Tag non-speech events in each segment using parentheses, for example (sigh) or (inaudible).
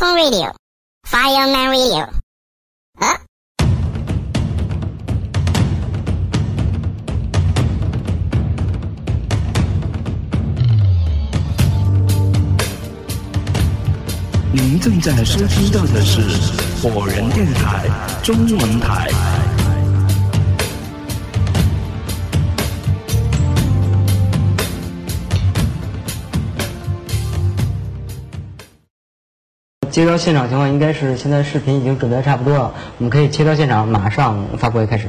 my cell phone radio. Fireman radio. Uh. 您正在收听到的是火人电台中文台。接到现场情况应该是现在视频已经准备的差不多了，我们可以切到现场，马上发布会开始。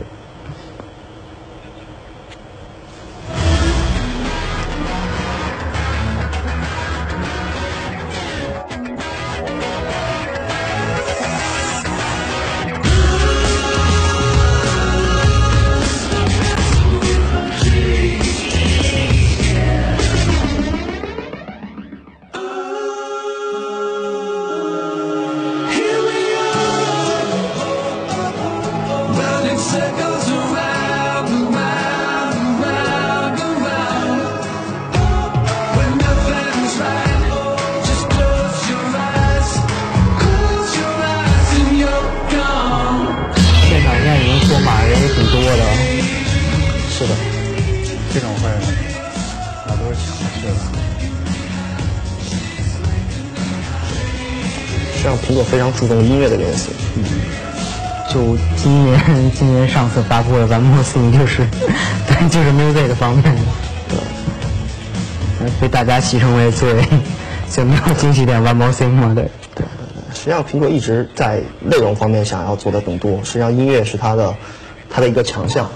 上次发布的咱们 m o s 就是对就是 music 方面的，被大家戏称为最最没有惊喜点 One More Thing 嘛，对。实际上，苹果一直在内容方面想要做的更多。实际上，音乐是它的它的一个强项，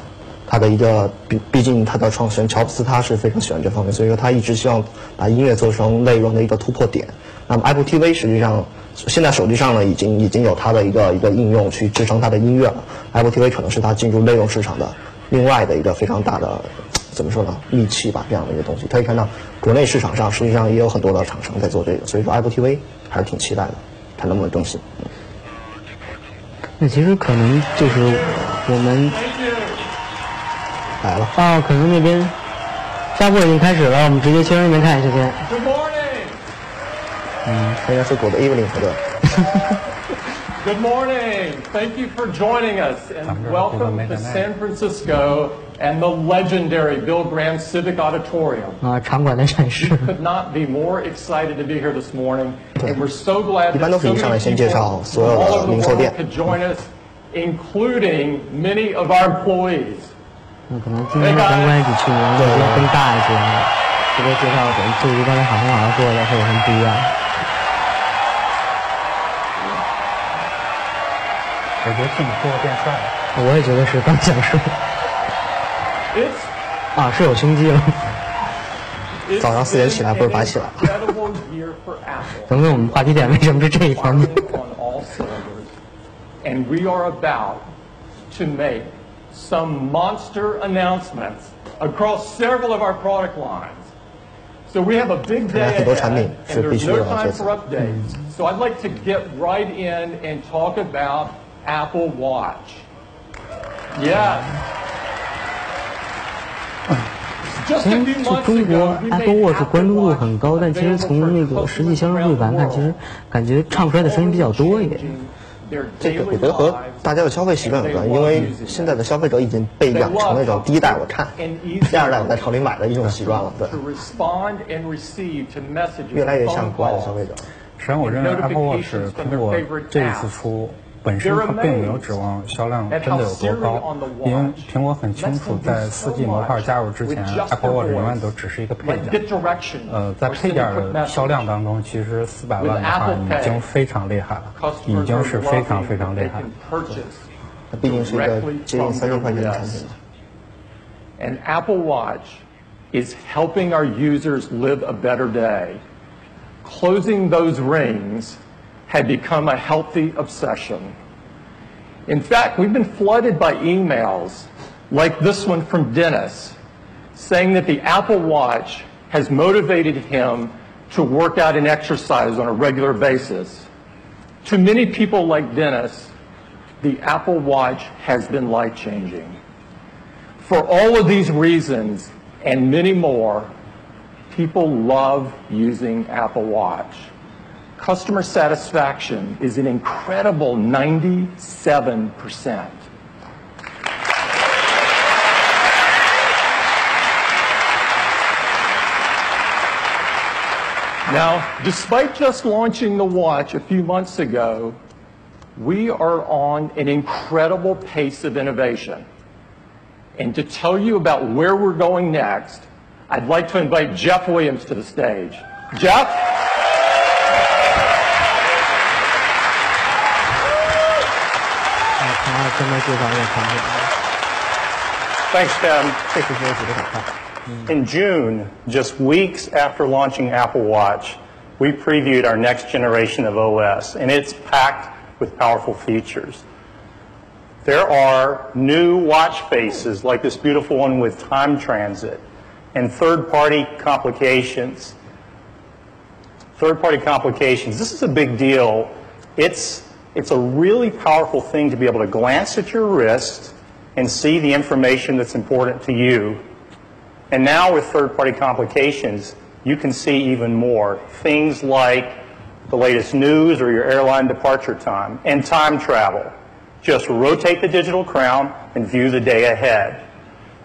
他的一个毕毕竟他的创始人乔布斯他是非常喜欢这方面，所以说他一直希望把音乐做成内容的一个突破点。那么 Apple TV 实际上现在手机上呢已经已经有它的一个一个应用去支撑它的音乐了。Apple TV 可能是它进入内容市场的另外的一个非常大的怎么说呢利器吧，这样的一个东西。可以看到国内市场上实际上也有很多的厂商在做这个，所以说 Apple TV 还是挺期待的，它能不能更新。那其实可能就是我们 来了，哦，可能那边发布已经开始了，我们直接切到那边看一下先。 Good morning. 嗯，应该是我的 Evening 和的。 Good morning. Thank you for joining us and welcome to San Francisco and the legendary Bill Graham Civic Auditorium. (laughs) 啊，场馆的展示。 Could not be more excited to be here this morning, and we're so glad 一般 that 都是 so 一上来 many 先介 people 绍 from 所有 all 的 over the 零售 world 店。 could join us, including many of our employees. 那可能今天相关比去年要更大一些，这个介绍点就与刚才海峰老师说的会有什么不一样？我觉得蒂姆库克变帅了。我也觉得是，刚想说啊，是有胸肌了。早上四点起来不是白起来 been an incredible year for Apple. 等等，我们话题点为什么是这一方面？firing on all cylinders. And we are about to make some monster announcements across several of our product lines. So we have a big 看来 day 很多 ahead, 产品 and 是必 there's 须 no 要 time 这次 for updates. So I'd like to get right in and talk about Apple Watch. Yeah. Just 其 a 实 few 就 months 中国 ago, we Apple made Watch Apple 关注度 Watch 很高，但其实 available 从 for 那个实际销售数据来看，其实感觉唱出来的声音比较多一点。 这个我觉得和大家的消费习惯有关，因为现在的消费者已经被养成那种第一代我看，第二代我在厂里买的一种习惯了，对。越来越像国外的消费者。实际上，我认为 Apple Watch 通过这一次出，本身它并没有指望销量真的有多高，因为苹果很清楚，在 4G 模块加入之前，Apple Watch 永远都只是一个配 Like 件 get。direction 呃，在 or 配 send 件 a quick 的 message. 销量当中，其实四百万的话已经非常厉害了，已 Customers 经 are 是非常 loving 非常厉 they 害 can。purchase 它毕竟是一个接近三千块钱的产品 And Apple Watch is helping our users live a better day. Closing those rings had become a healthy obsession. In fact, we've been flooded by emails like this one from Dennis saying that the Apple Watch has motivated him to work out and exercise on a regular basis. To many people like Dennis, the Apple Watch has been life changing. For all of these reasons and many more, People love using Apple Watch. Customer satisfaction is an incredible 97%. Now, despite just launching the watch a few months ago, we are on an incredible pace of innovation. And to tell you about where we're going next, I'd like to invite Jeff Williams to the stage. Jeff? Thanks, Tim. In June, just weeks after launching Apple Watch, we previewed our next generation of OS, and it's packed with powerful features. There are new watch faces, like this beautiful one with time transit, and third-party complications. Third-party complications. This is a big deal. It's, it's a really powerful thing to be able to glance at your wrist and see the information that's important to you and now with third-party complications, you can see even more. Things like the latest news or your airline departure time and time travel. Just rotate the digital crown and view the day ahead.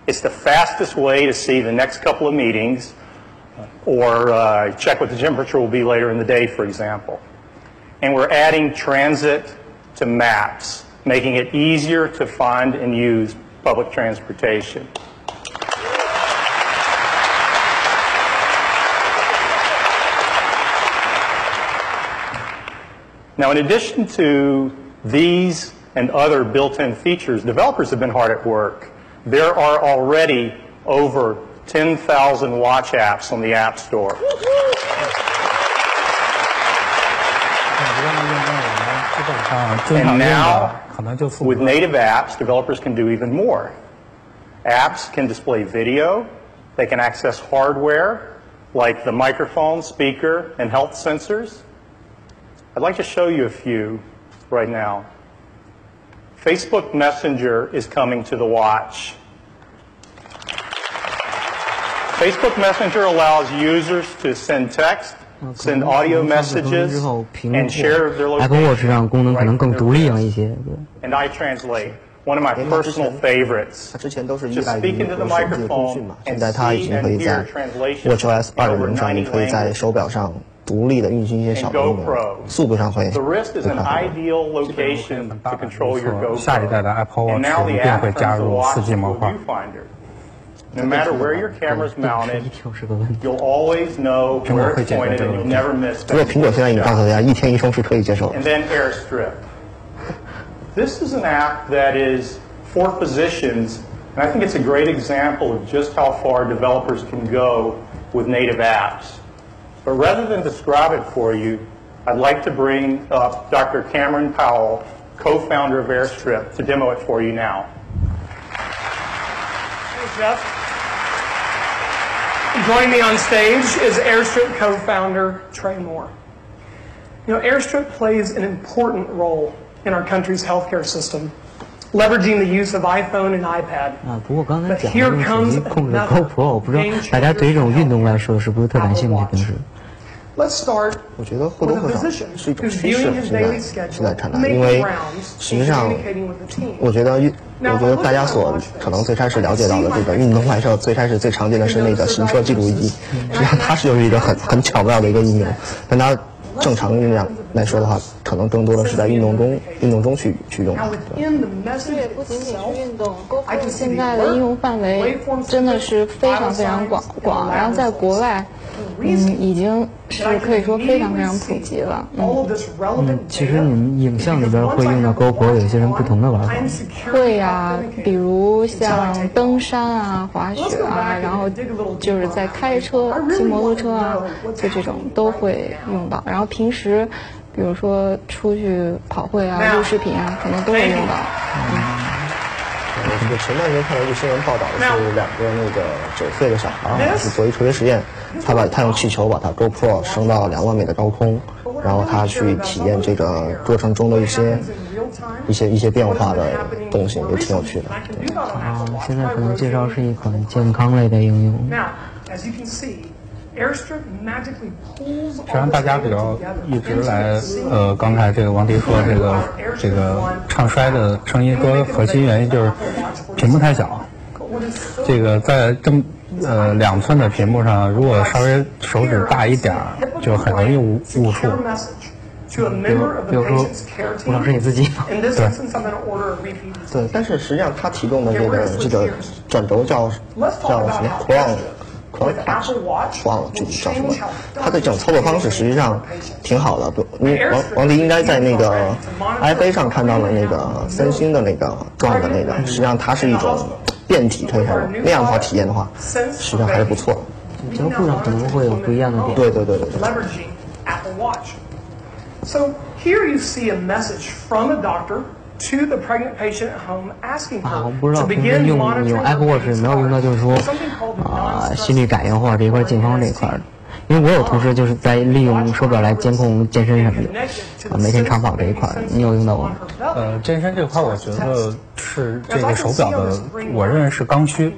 It's the fastest way to see the next couple of meetings or uh, check what the temperature will be later in the day, for example. And we're adding transit to maps, making it easier to find and use public transportation. Now, in addition to these and other built-in features, developers have been hard at work. There are already over 10,000 watch apps on the App Store. And now, with native apps, developers can do even more. Apps can display video, they can access hardware like the microphone, speaker, and health sensors. I'd like to show you a few right now. Facebook Messenger is coming to the watch. Facebook Messenger allows users to send text, send audio messages and share their location. Apple Watch 上功能可能更独立了一些，对。And I translate. One of my personal favorites. 它之前都是依赖于手机的通讯嘛，现在它已经可以在 Watch OS 二点零上，你可以在手表上独立的运行一些小功能，速度上会会快很多。下一代的 Apple Watch 一定会加入四 G 模块。viewfinder. No matter where your camera's mounted, (laughs) you'll always know where it's pointed and you'll never miss 不过苹果现在已经告诉大家，一天一双是可以接受的 And。then AirStrip. This is an app that is for physicians, and I think it's a great example of just how far developers can go with native apps. But rather than describe it for you, I'd like to bring up Dr. Cameron Powell, co-founder of AirStrip, to demo it for you now. Hey, Jeff. Joining me on stage is Airstrip co-founder Trey Moore. You know, Airstrip plays an important role in our country's healthcare system, leveraging the use of iPhone and iPad. 啊，不过刚才讲的用手机控制 GoPro，我不知道大家对这种运动来说是不是特感兴趣？平时 Let's start 我觉得或多或少是一种趋势现在现在看来，因为实际上 communicating with the team. 我觉得，我觉得大家所可能最开始了解到的这个运动外设，最开始最常见的是那个行车记录仪，实际上它是有一个很很巧妙的一个应用，但它正常应用来说的话，可能更多的是在运动中运动中去去用。Now, within the message 这也不仅仅是运动现在的应用范围真的是非常非常广广，然后在国外，嗯，已经是可以说非常非常普及了。嗯其实你们影像里边会用到 GoPro，有些人不同的玩法。会呀、比如像登山啊、滑雪啊，然后就是在开车、骑摩托车啊，就这种都会用到。然后平时，比如说出去跑会啊、录视频啊，可能都会用到。我前段时间看到一个新闻报道，是两个那个九岁的小孩儿，是做一科学实验，他把他用气球把他 GoPro 升到两万米的高空，然后他去体验这个过程中的一些一些一些变化的东西，也挺有趣的。啊，现在可能介绍是一款健康类的应用。Now, as you can see, 实际上，大家比较一直来，呃，刚才这个王迪说这个这个唱衰的声音，说核心原因就是屏幕太小。这个在这么呃两寸的屏幕上，如果稍微手指大一点儿，就很容易误误触。比如，比如说，吴老师你自己。对。对，但是实际上他提供的这个这个转轴叫叫什么？Crown。忘了具体叫什么，它的这种操作方式实际上挺好的。不，王王迪应该在那个 iFA 上看到了那个三星的那个撞的那个，实际上它是一种变体推头，那样的话体验的话，实际上还是不错的。交互上可能会有不一样的点。对对对对对。So here you see a message from a doctor. To the pregnant patient at home asking her 啊，我不知道平时用用 Apple Watch 有没有用到，就是说啊心率感应或者这一块健康这一块的。因为我有同事就是在利用手表来监控健身什么的，啊，每天长跑这一块，你有用到过吗？呃，健身这块我觉得是这个手表的，我认为是刚需，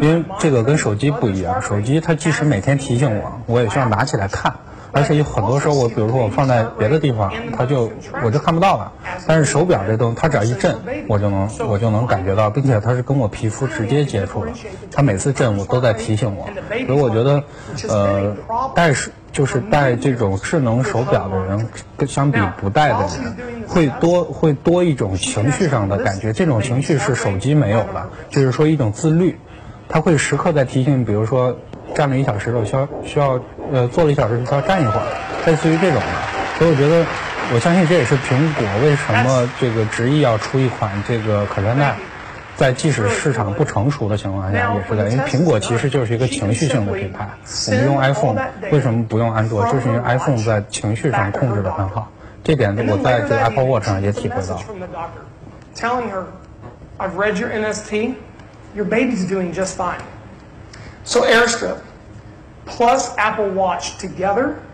因为这个跟手机不一样，手机它即使每天提醒我，我也需要拿起来看。而且有很多时候，我比如说我放在别的地方，它就我就看不到了。但是手表这东西，它只要一震，我就能我就能感觉到，并且它是跟我皮肤直接接触的。它每次震，我都在提醒我。所以我觉得，呃，戴是就是戴这种智能手表的人，跟相比不戴的人，会多会多一种情绪上的感觉。这种情绪是手机没有的，就是说一种自律，它会时刻在提醒，比如说。站了一小时了，需要需要呃坐了一小时，需要站一会儿，类似于这种的。所以我觉得，我相信这也是苹果为什么这个执意要出一款这个可穿戴，在即使市场不成熟的情况下，也是在，因为苹果其实就是一个情绪性的品牌。我们用 iPhone 为什么不用安卓？就是因为 iPhone 在情绪上控制的很好。这点我在这个 Apple Watch 上也体会到。Telling her, I've read your NST, your baby's doing just fine. So Airstrip plus Apple Watch together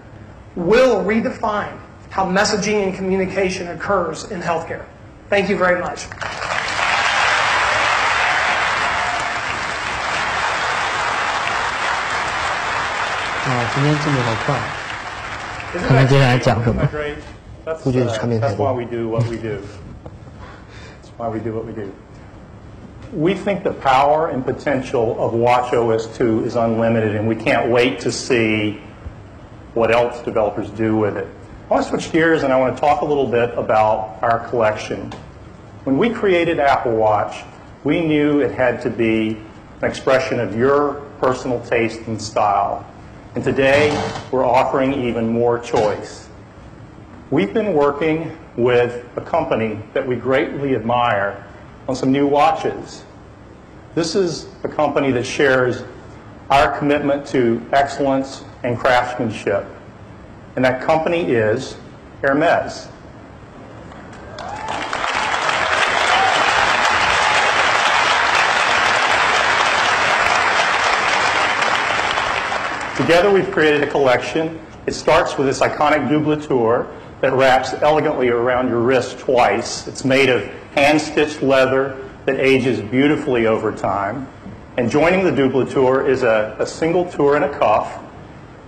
will redefine how messaging and communication occurs in healthcare. Thank you very much. Uh, that's why we do what we do. That's why we do what we do. We think the power and potential of watchOS 2 is unlimited, and we can't wait to see what else developers do with it. I want to switch gears and I want to talk a little bit about our collection. When we created Apple Watch, we knew it had to be an expression of your personal taste and style. And today, we're offering even more choice. We've been working with a company that we greatly admire on some new watches. This is a company that shares our commitment to excellence and craftsmanship. And that company is Hermes. Together we've created a collection. It starts with this iconic double tour that wraps elegantly around your wrist twice. It's made of hand-stitched leather that ages beautifully over time. And joining the double tour is a, a single tour and a cuff.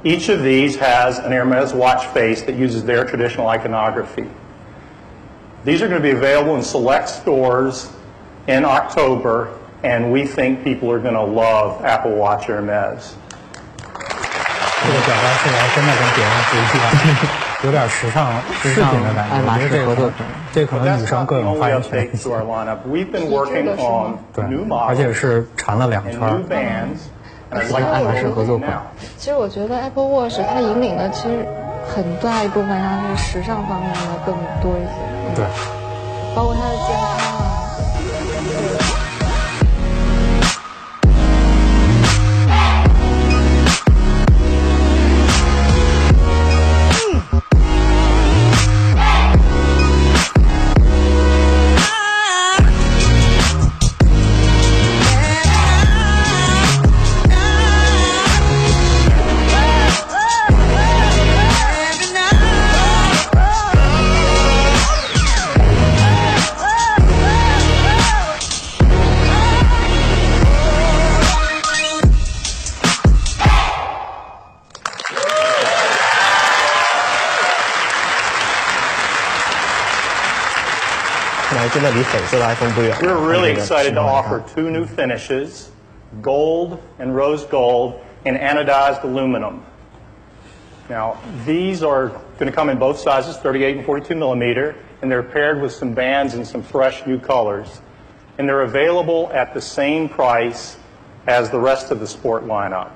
Each of these has an Hermes watch face that uses their traditional iconography. These are going to be available in select stores in October, and we think people are going to love Apple Watch Hermes. 这个表达出来真的跟别人不一样，有点时尚时尚的感觉。爱马仕合作款。(laughs) 这可能女生更有发言权。对，而且是缠了两圈。像爱马仕合作款。其实我觉得 Apple Watch 它引领的其实很大一部分上是时尚方面的更多一些。对。包括它的健康啊。case. We're really excited to offer two new finishes, gold and rose gold and anodized aluminum. Now, these are going to come in both sizes, 38 and 42 millimeter, and they're paired with some bands and some fresh new colors. And they're available at the same price as the rest of the sport lineup.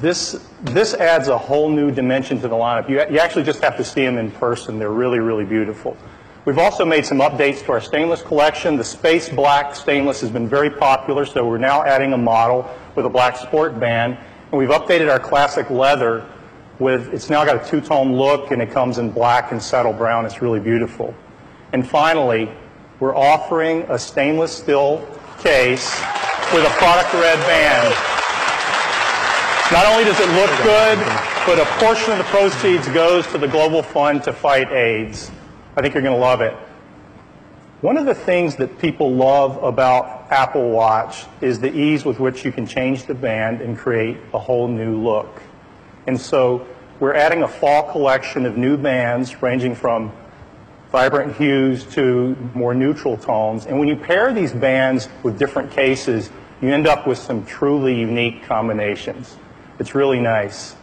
This, this adds a whole new dimension to the lineup. You, you actually just have to see them in person. They're really, really beautiful. We've also made some updates to our stainless collection. The space black stainless has been very popular, so we're now adding a model with a black sport band. And we've updated our classic leather with, it's now got a two-tone look and it comes in black and saddle brown. It's really beautiful. And finally, we're offering a stainless steel case with a product red band. Not only does it look good, but a portion of the proceeds goes to the Global Fund to fight AIDS. I think you're going to love it. One of the things that people love about Apple Watch is the ease with which you can change the band and create a whole new look. And so we're adding a fall collection of new bands ranging from vibrant hues to more neutral tones. And when you pair these bands with different cases, you end up with some truly unique combinations. It's really nice.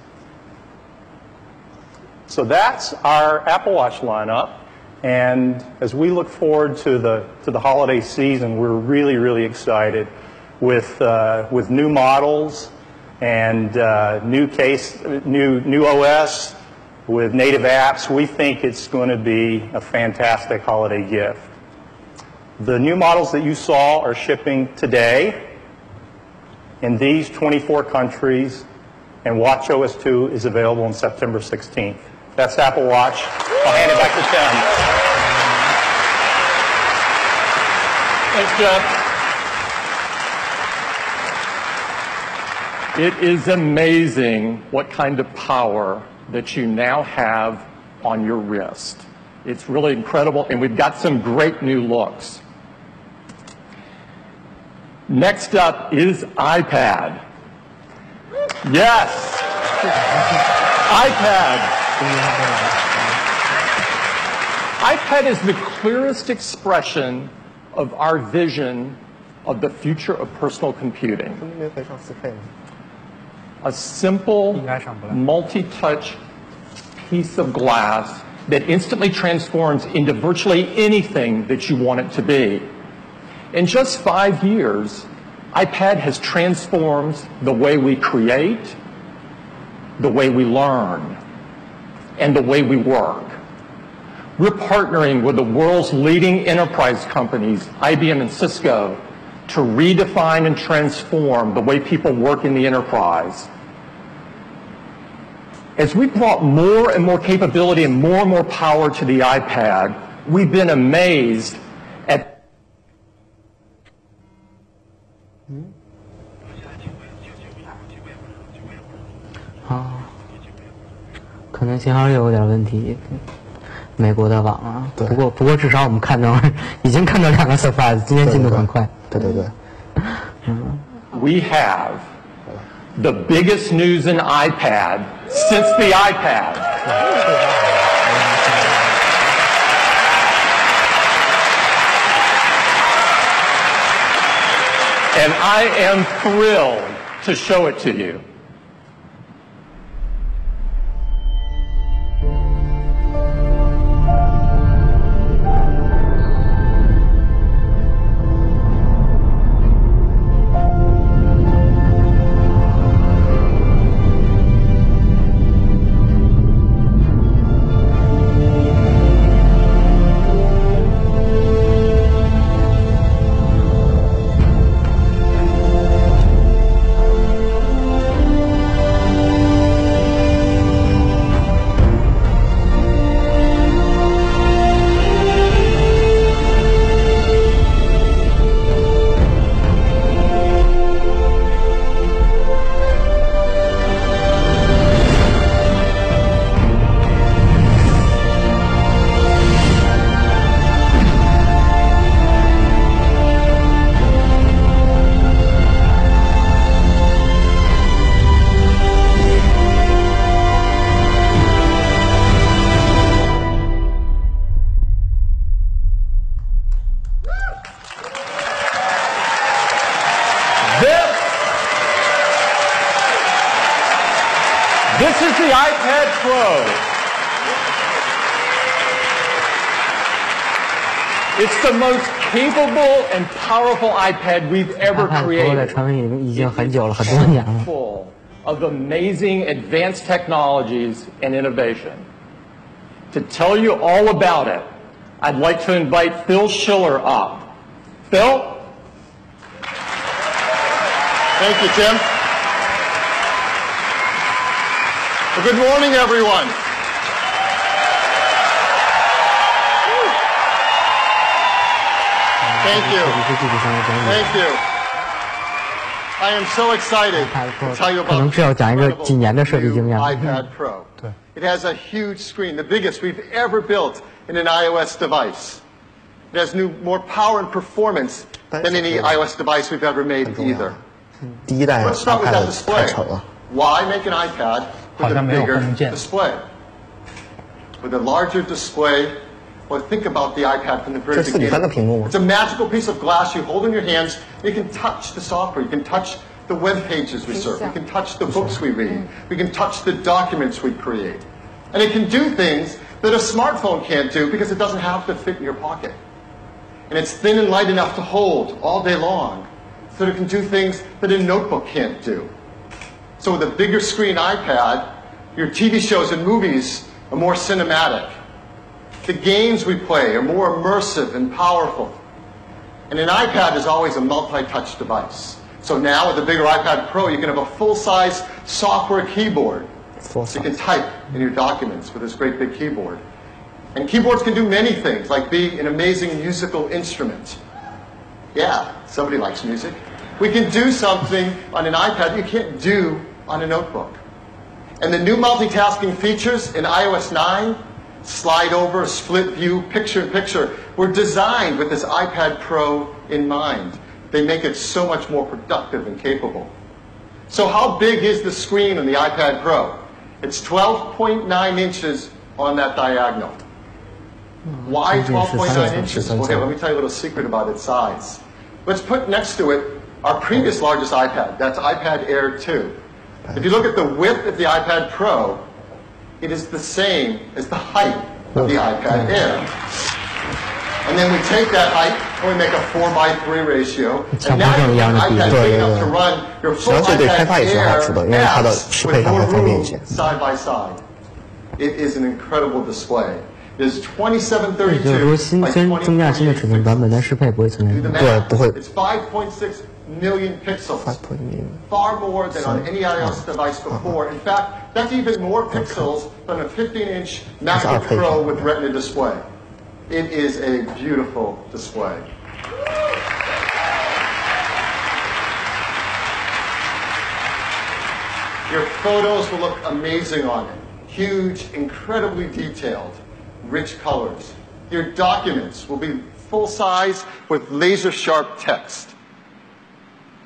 So that's our Apple Watch lineup. And as we look forward to the, to the holiday season, we're really, really excited with, uh, with new models and uh, new case, new, new OS with native apps. We think it's going to be a fantastic holiday gift. The new models that you saw are shipping today in these 24 countries, and WatchOS 2 is available on September 16th. That's Apple Watch. I'll hand it back to Tim. Thanks, Jeff. It is amazing what kind of power that you now have on your wrist. It's really incredible, and we've got some great new looks. Next up is iPad. Yes, iPad. iPad is the clearest expression of our vision of the future of personal computing. A simple, multi-touch piece of glass that instantly transforms into virtually anything that you want it to be. In just five years, iPad has transformed the way we create, the way we learn, and the way we work. We're partnering with the world's leading enterprise companies, IBM and Cisco, to redefine and transform the way people work in the enterprise. As we brought more and more capability and more and more power to the iPad, we've been amazed at hmm? 可能信号率有点问题，美国的网啊。对不过不过至少我们看到已经看到两个 surprise，今天进度很快。对对对， we have the biggest news in iPad since the iPad. And I am thrilled to show it to you. the most capable and powerful iPad we've ever iPad Pro 在 created. 传闻已经已经很久了，很多年了。 Full of amazing advanced technologies and innovation. To tell you all about it, I'd like to invite Phil Schiller up. Phil? Thank you, Tim. Well, good morning, everyone. Thank 设 you. 计师具体上来讲解 Thank you. I am so excited iPad Pro to tell you 可能 about 是要讲一个几年的设计经验。 iPad Pro. It has a huge screen, the biggest we've ever built in an iOS device. It has new, more power and performance than any iOS device we've ever made either. 第一代 Let's start with that iPad display. 太丑了， Why make an iPad with a 好像没有 bigger 空间。 display? With a larger display, or think about the iPad from the very beginning. It's a magical piece of glass you hold in your hands. You can touch the software. You can touch the web pages we surf. We can touch the books we read. We can touch the documents we create. And it can do things that a smartphone can't do because it doesn't have to fit in your pocket. And it's thin and light enough to hold all day long so that it can do things that a notebook can't do. So with a bigger screen iPad, your TV shows and movies are more cinematic. The games we play are more immersive and powerful. And an iPad is always a multi-touch device. So now with the bigger iPad Pro, you can have a full-size software keyboard. Full So you can type in your documents with this great big keyboard. And keyboards can do many things, like be an amazing musical instrument. Yeah, somebody likes music. We can do something on an iPad you can't do on a notebook. And the new multitasking features in iOS 9, slide over, split view, picture in picture, were designed with this iPad Pro in mind. They make it so much more productive and capable. So how big is the screen on the iPad Pro? It's 12.9 inches on that diagonal. Why 12.9 inches? Here, let me tell you a little secret about its size. Let's put next to it our previous largest iPad. That's iPad Air 2. If you look at the width of the iPad Pro, it is the same as the height of the iPad Air. And then we take that height and we make a 4 by 3 ratio. And now you have an iPad big enough to run your full 实际上这对开 iPad 发也是好处的，因为它的 apps 适 with 配上 more 会方便一 room 些。 side by side. It is an incredible display. It is 2732就是说新 by 虽然增加新的尺寸版本，但适配不会存在 Do the 问题。 math. 对不会 It's 5.6 million pixels. 5.6 Far more than on any iOS device before. In fact, that's even more pixels than a 15-inch MacBook Pro with Retina display. It is a beautiful display. Your photos will look amazing on it. Huge, incredibly detailed, rich colors. Your documents will be full size with laser sharp text.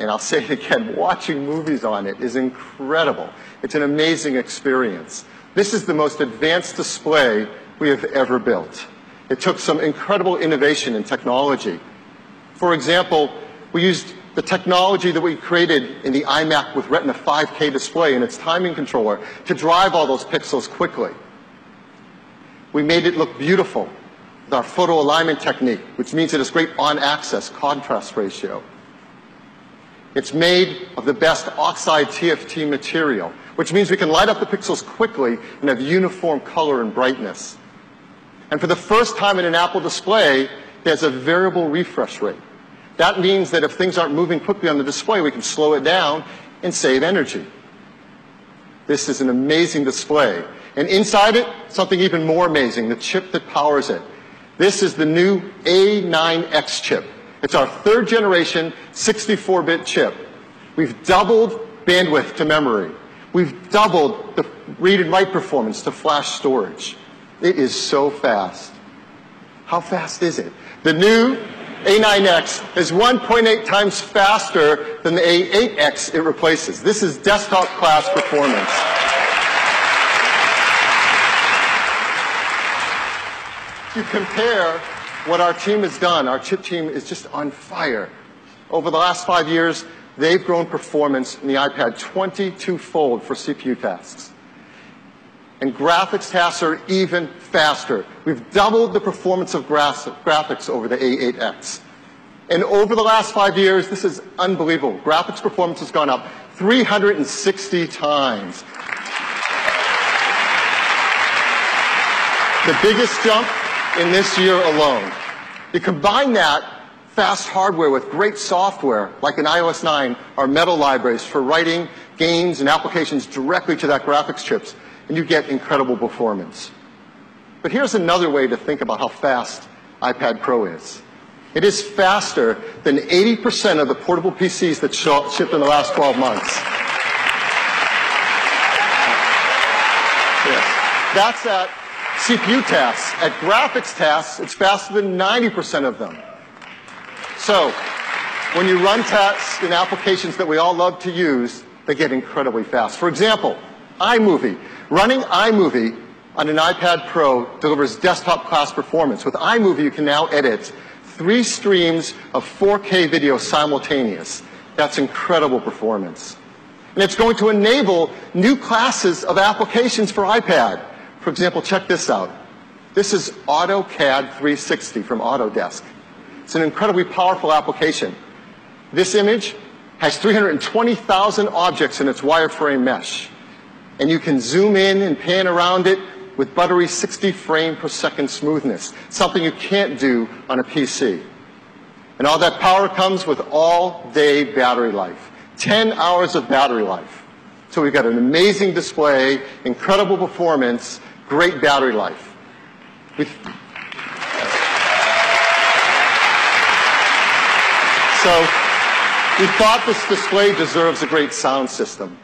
And I'll say it again, (laughs) watching movies on it is incredible. It's an amazing experience. This is the most advanced display we have ever built. It took some incredible innovation in technology. For example, we used the technology that we created in the iMac with Retina 5K display and its timing controller to drive all those pixels quickly. We made it look beautiful with our photo alignment technique, which means it has great on-axis contrast ratio. It's made of the best oxide TFT material, which means we can light up the pixels quickly and have uniform color and brightness. And for the first time in an Apple display, there's a variable refresh rate. That means that if things aren't moving quickly on the display, we can slow it down and save energy. This is an amazing display. And inside it, something even more amazing, the chip that powers it. This is the new A9X chip. It's our third generation 64-bit chip. We've doubled bandwidth to memory. We've doubled the read and write performance to flash storage. It is so fast. How fast is it? The new A9X is 1.8 times faster than the A8X it replaces. This is desktop class performance. You compare what our team has done, our chip team is just on fire. Over the last five years, they've grown performance in the iPad 22-fold for CPU tasks. and graphics tasks are even faster. We've doubled the performance of graphics over the A8X. And over the last five years, this is unbelievable. Graphics performance has gone up 360 times. The biggest jump in this year alone. You combine that fast hardware with great software, like in iOS 9, our Metal libraries for writing games and applications directly to that graphics chips, and you get incredible performance. But here's another way to think about how fast iPad Pro is. It is faster than 80% of the portable PCs that shipped in the last 12 months. That's at CPU tasks. At graphics tasks, it's faster than 90% of them. So, when you run tests in applications that we all love to use, they get incredibly fast. For example, iMovie. Running iMovie on an iPad Pro delivers desktop class performance. With iMovie, you can now edit three streams of 4K video simultaneous. That's incredible performance. And it's going to enable new classes of applications for iPad. For example, check this out. This is AutoCAD 360 from Autodesk. It's an incredibly powerful application. This image has 320,000 objects in its wireframe mesh. And you can zoom in and pan around it with buttery 60 frame per second smoothness, something you can't do on a PC. And all that power comes with all day battery life. 10 hours of battery life. So we've got an amazing display, incredible performance, great battery life. We've so we thought this display deserves a great sound system.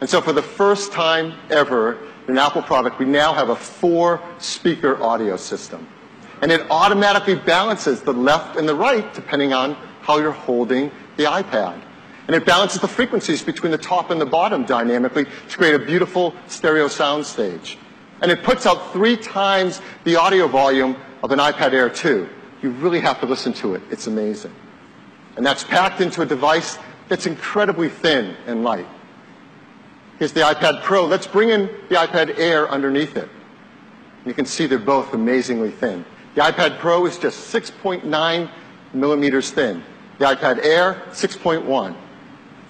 And so for the first time ever, in an Apple product, we now have a four speaker audio system. And it automatically balances the left and the right depending on how you're holding the iPad. And it balances the frequencies between the top and the bottom dynamically to create a beautiful stereo sound stage. And it puts out three times the audio volume of an iPad Air 2. You really have to listen to it. It's amazing. And that's packed into a device that's incredibly thin and light. Here's the iPad Pro. Let's bring in the iPad Air underneath it. You can see they're both amazingly thin. The iPad Pro is just 6.9 millimeters thin. The iPad Air, 6.1.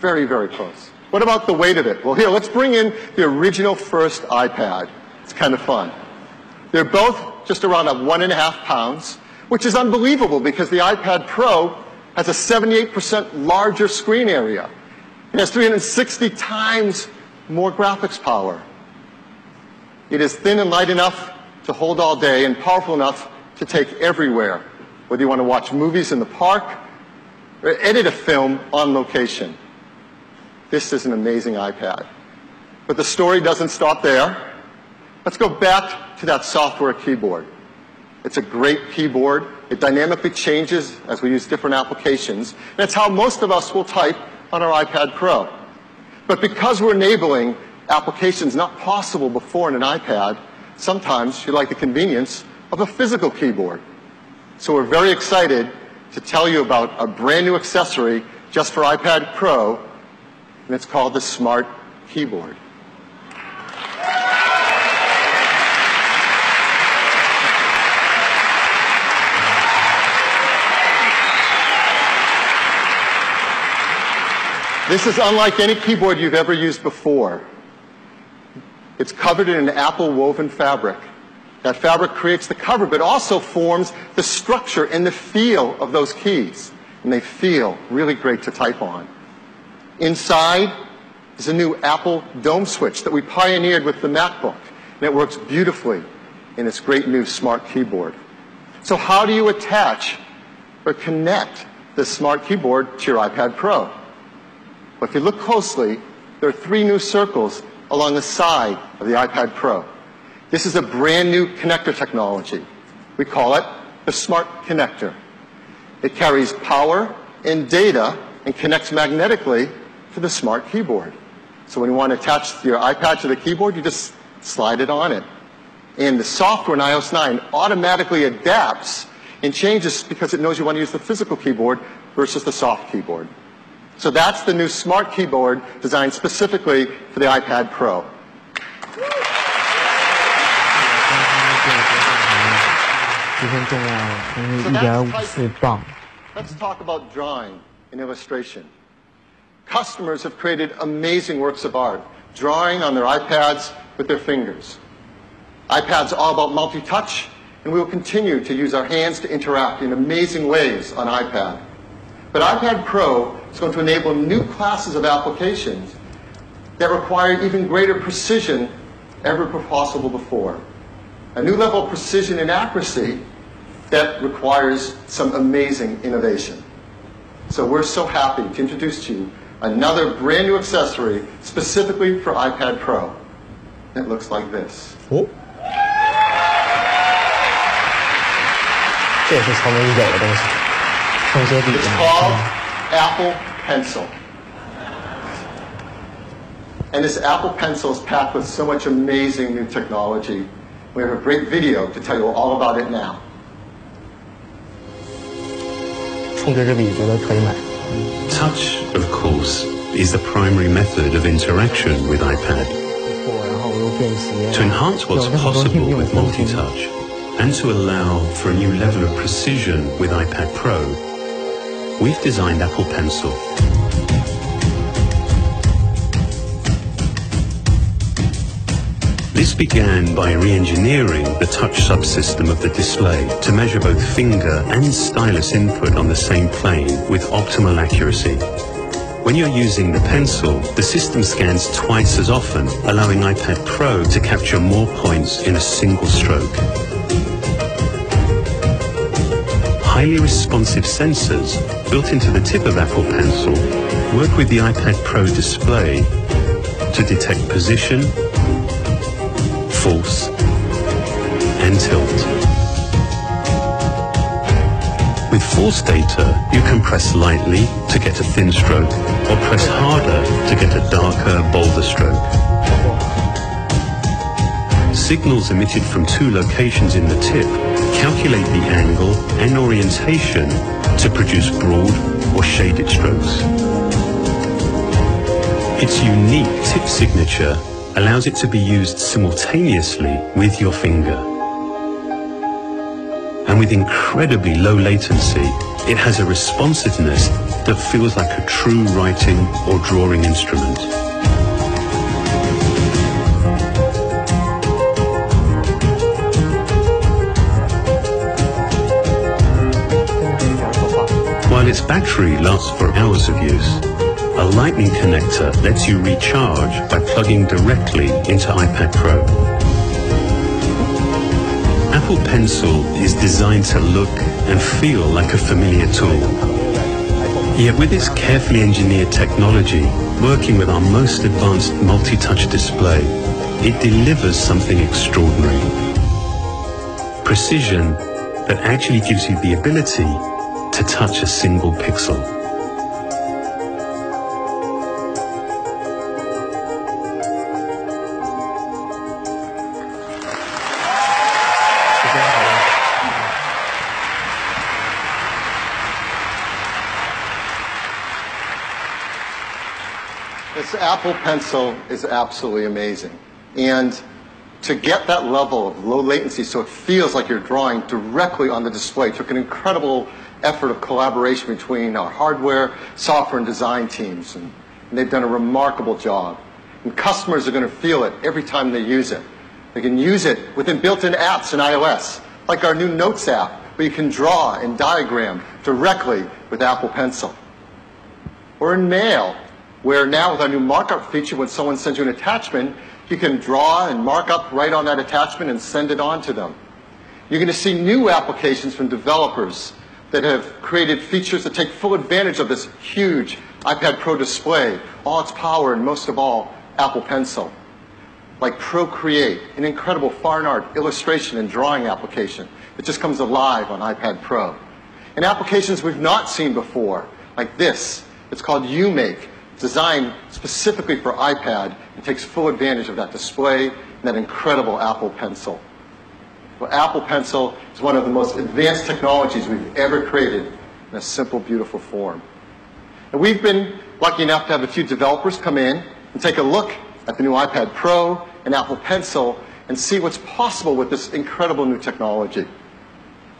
Very, very close. What about the weight of it? Well, here, let's bring in the original first iPad. Kind of fun. They're both just around a one and a half pounds, which is unbelievable because the iPad Pro has a 78% larger screen area. It has 360 times more graphics power. It is thin and light enough to hold all day and powerful enough to take everywhere, whether you want to watch movies in the park or edit a film on location. This is an amazing iPad. But the story doesn't stop there. Let's go back to that software keyboard. It's a great keyboard. It dynamically changes as we use different applications. And it's how most of us will type on our iPad Pro. But because we're enabling applications not possible before in an iPad, sometimes you like the convenience of a physical keyboard. So we're very excited to tell you about a brand new accessory just for iPad Pro, and it's called the Smart Keyboard. This is unlike any keyboard you've ever used before. It's covered in an Apple woven fabric. That fabric creates the cover, but also forms the structure and the feel of those keys. And they feel really great to type on. Inside is a new Apple dome switch that we pioneered with the MacBook. And it works beautifully in this great new smart keyboard. So how do you attach or connect this smart keyboard to your iPad Pro? But if you look closely, there are three new circles along the side of the iPad Pro. This is a brand new connector technology. We call it the Smart Connector. It carries power and data and connects magnetically to the smart keyboard. So when you want to attach your iPad to the keyboard, you just slide it on it. And the software in iOS 9 automatically adapts and changes because it knows you want to use the physical keyboard versus the soft keyboard. So that's the new smart keyboard designed specifically for the iPad Pro. So let's talk about drawing and illustration. Customers have created amazing works of art, drawing on their iPads with their fingers. iPads are all about multi-touch, and we will continue to use our hands to interact in amazing ways on iPad. But iPad Pro is going to enable new classes of applications that require even greater precision ever possible before. A new level of precision and accuracy that requires some amazing innovation. So we're so happy to introduce to you another brand new accessory specifically for iPad Pro. It looks like this. 哦，这也是曹文一给的东西，手写笔 It's 啊 called Apple Pencil. And this Apple Pencil is packed with so much amazing new technology. We have a great video to tell you all about it now. 冲这支笔觉得可以买。 Touch, of course, is the primary method of interaction with iPad. 然后我又便携。 To enhance what's 有这么多应 possible 用 with 功能 multi-touch and to allow for a new level of precision with iPad Pro, we've designed Apple Pencil. This began by re-engineering the touch subsystem of the display to measure both finger and stylus input on the same plane with optimal accuracy. When you're using the pencil, the system scans twice as often, allowing iPad Pro to capture more points in a single stroke. Highly responsive sensors built into the tip of Apple Pencil work with the iPad Pro display to detect position, force, and tilt. With force data, you can press lightly to get a thin stroke or press harder to get a darker, bolder stroke. Signals emitted from two locations in the tip calculate the angle and orientation to produce broad or shaded strokes. Its unique tip signature allows it to be used simultaneously with your finger. And with incredibly low latency, it has a responsiveness that feels like a true writing or drawing instrument. While its battery lasts for hours of use, a lightning connector lets you recharge by plugging directly into iPad Pro. Apple Pencil is designed to look and feel like a familiar tool. Yet with its carefully engineered technology, working with our most advanced multi-touch display, it delivers something extraordinary. Precision that actually gives you the ability to touch a single pixel. This Apple Pencil is absolutely amazing. And to get that level of low latency so it feels like you're drawing directly on the display took an incredible effort of collaboration between our hardware, software, and design teams. And, and they've done a remarkable job. And customers are going to feel it every time they use it. They can use it within built-in apps in iOS, like our new Notes app, where you can draw and diagram directly with Apple Pencil. Or in Mail, where now with our new markup feature, when someone sends you an attachment, you can draw and mark up right on that attachment and send it on to them. You're going to see new applications from developers that have created features that take full advantage of this huge iPad Pro display, all its power, and most of all, Apple Pencil. Like Procreate, an incredible fine art illustration and drawing application that just comes alive on iPad Pro. And applications we've not seen before, like this. It's called UMake, designed specifically for iPad and takes full advantage of that display and that incredible Apple Pencil. Well, Apple Pencil is one of the most advanced technologies we've ever created in a simple, beautiful form. And we've been lucky enough to have a few developers come in and take a look at the new iPad Pro and Apple Pencil and see what's possible with this incredible new technology.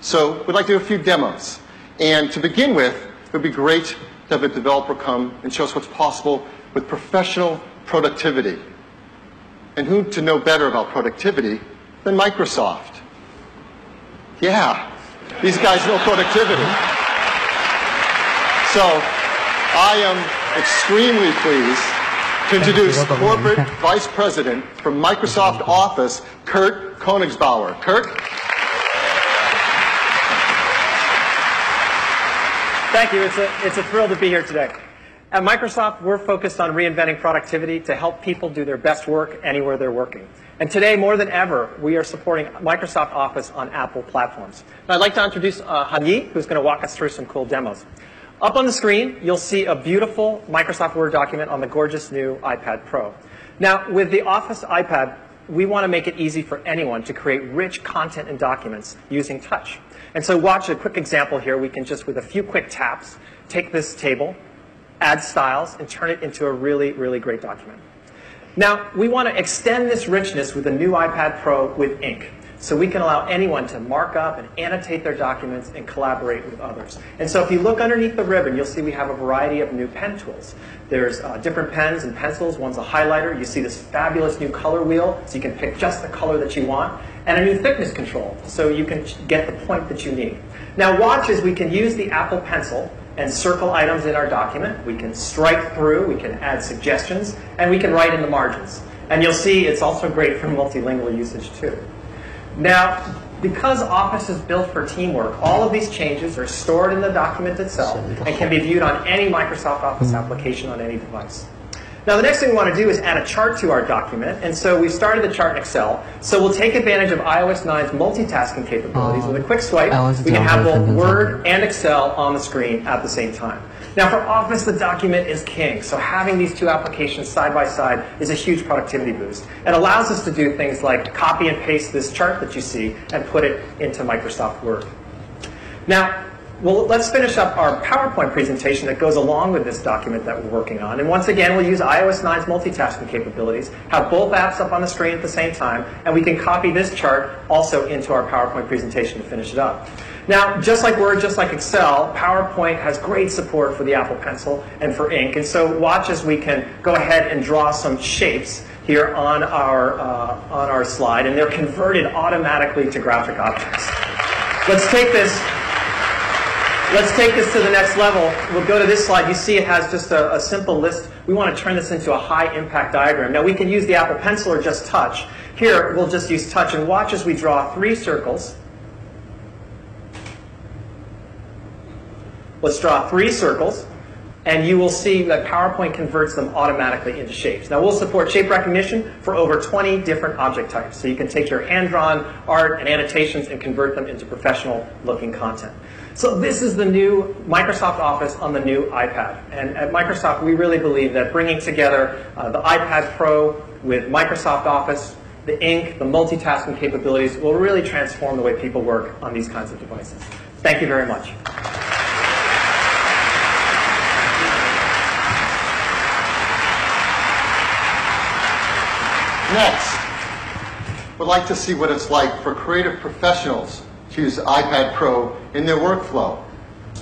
So we'd like to do a few demos. And to begin with, it would be great to have a developer come and show us what's possible with professional productivity. And who to know better about productivity than Microsoft? Yeah, these guys know productivity. So I am extremely pleased to introduce Corporate Vice President from Microsoft Office, Kirk Koenigsbauer. Kirk? Thank you. It's a, it's a thrill to be here today. At Microsoft, we're focused on reinventing productivity to help people do their best work anywhere they're working. And today, more than ever, we are supporting Microsoft Office on Apple platforms. And I'd like to introduce uh, Hanyi, who's going to walk us through some cool demos. Up on the screen, you'll see a beautiful Microsoft Word document on the gorgeous new iPad Pro. Now, with the Office iPad, we want to make it easy for anyone to create rich content and documents using touch. And so watch a quick example here. We can just, with a few quick taps, take this table, add styles, and turn it into a really, really great document. Now, we want to extend this richness with the new iPad Pro with Ink. So we can allow anyone to mark up and annotate their documents and collaborate with others. And so if you look underneath the ribbon, you'll see we have a variety of new pen tools. There's uh, different pens and pencils. One's a highlighter. You see this fabulous new color wheel, so you can pick just the color that you want. And a new thickness control, so you can get the point that you need. Now watch as we can use the Apple Pencil and circle items in our document. We can strike through, we can add suggestions, and we can write in the margins. And you'll see it's also great for multilingual usage too. Now, because Office is built for teamwork, all of these changes are stored in the document itself and can be viewed on any Microsoft Office application on any device. Now, the next thing we want to do is add a chart to our document, and so we started the chart in Excel. So we'll take advantage of iOS 9's multitasking capabilities. With a quick swipe, we can have both Word and Excel on the screen at the same time. Now, for Office, the document is king, so having these two applications side by side is a huge productivity boost. It allows us to do things like copy and paste this chart that you see and put it into Microsoft Word. Now, well, let's finish up our PowerPoint presentation that goes along with this document that we're working on. And once again, we'll use iOS 9's multitasking capabilities, have both apps up on the screen at the same time, and we can copy this chart also into our PowerPoint presentation to finish it up. Now, just like Word, just like Excel, PowerPoint has great support for the Apple Pencil and for ink. And so watch as we can go ahead and draw some shapes here on our, uh, on our slide, and they're converted automatically to graphic objects. Let's take this Let's take this to the next level. We'll go to this slide. You see it has just a, a, simple list. We want to turn this into a high impact diagram. Now we can use the Apple Pencil or just touch. Here, we'll just use touch and watch as we draw three circles. Let's draw three circles. And you will see that PowerPoint converts them automatically into shapes. Now we'll support shape recognition for over 20 different object types. So you can take your hand-drawn art and annotations and convert them into professional looking content. So this is the new Microsoft Office on the new iPad. And at Microsoft, we really believe that bringing together uh, the iPad Pro with Microsoft Office, the ink, the multitasking capabilities will really transform the way people work on these kinds of devices. Thank you very much. Next, we'd like to see what it's like for creative professionals use iPad Pro in their workflow.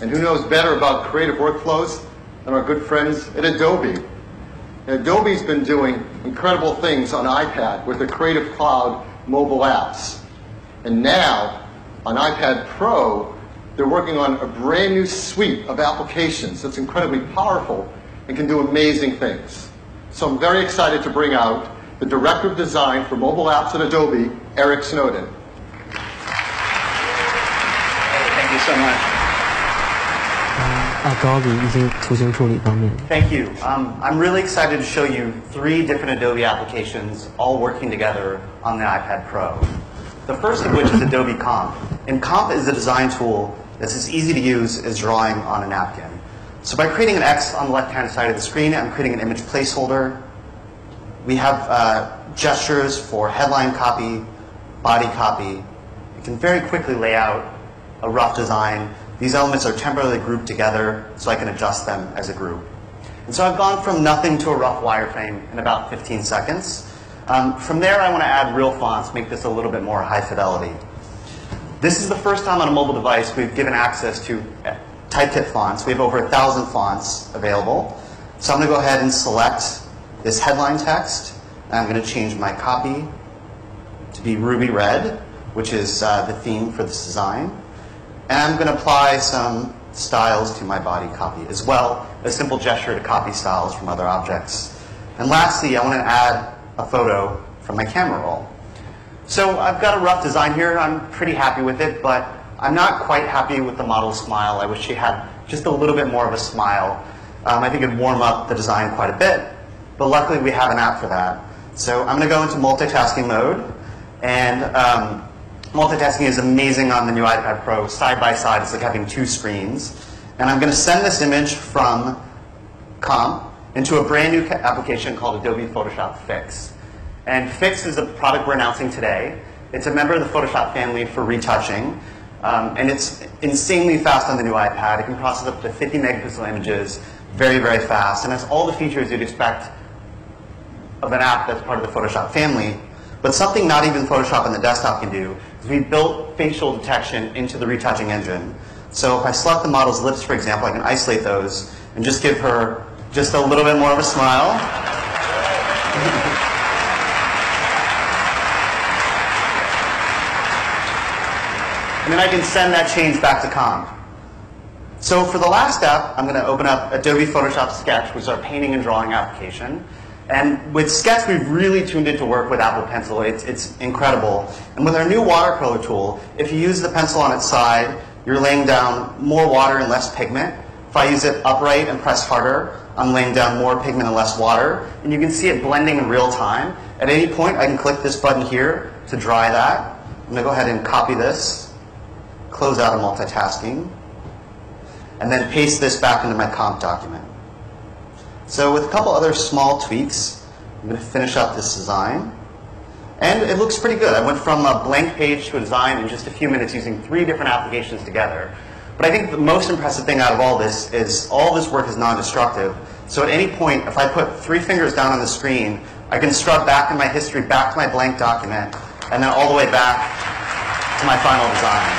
And who knows better about creative workflows than our good friends at Adobe. And Adobe's been doing incredible things on iPad with the Creative Cloud mobile apps. And now, on iPad Pro, they're working on a brand new suite of applications that's incredibly powerful and can do amazing things. So I'm very excited to bring out the Director of Design for Mobile Apps at Adobe, Eric Snowden. So much. Thank you. Um, I'm really excited to show you three different Adobe applications all working together on the iPad Pro. The first of which is Adobe Comp. And Comp is a design tool that's as easy to use as drawing on a napkin. So by creating an X on the left-hand side of the screen, I'm creating an image placeholder. We have uh, gestures for headline copy, body copy. You can very quickly lay out a rough design. These elements are temporarily grouped together so I can adjust them as a group. And so I've gone from nothing to a rough wireframe in about 15 seconds. Um, from there, I want to add real fonts, make this a little bit more high fidelity. This is the first time on a mobile device we've given access to typekit fonts. We have over a thousand fonts available. So I'm going to go ahead and select this headline text. And I'm going to change my copy to be ruby red, which is uh, the theme for this design. And I'm going to apply some styles to my body copy as well, a simple gesture to copy styles from other objects. And lastly, I want to add a photo from my camera roll. So I've got a rough design here. I'm pretty happy with it, but I'm not quite happy with the model's smile. I wish she had just a little bit more of a smile. Um, I think it'd warm up the design quite a bit, but luckily we have an app for that. So I'm going to go into multitasking mode, and um, multitasking is amazing on the new iPad Pro. Side by side, it's like having two screens. And I'm going to send this image from Comp into a brand new application called Adobe Photoshop Fix. And Fix is a product we're announcing today. It's a member of the Photoshop family for retouching. Um, and it's insanely fast on the new iPad. It can process up to 50 megapixel images very, very fast. And has all the features you'd expect of an app that's part of the Photoshop family. But something not even Photoshop on the desktop can do is we built facial detection into the retouching engine. So if I select the model's lips, for example, I can isolate those and just give her just a little bit more of a smile. and then I can send that change back to comp. So for the last step, I'm going to open up Adobe Photoshop Sketch, which is our painting and drawing application. And with Sketch, we've really tuned it to work with Apple Pencil. It's, it's incredible. And with our new watercolor tool, if you use the pencil on its side, you're laying down more water and less pigment. If I use it upright and press harder, I'm laying down more pigment and less water. And you can see it blending in real time. At any point, I can click this button here to dry that. I'm going to go ahead and copy this close out of multitasking, and then paste this back into my comp document. So with a couple other small tweaks, I'm going to finish up this design. And it looks pretty good. I went from a blank page to a design in just a few minutes using three different applications together. But I think the most impressive thing out of all this is all this work is non-destructive. So at any point, if I put three fingers down on the screen, I can scrub back in my history, back to my blank document, and then all the way back to my final design.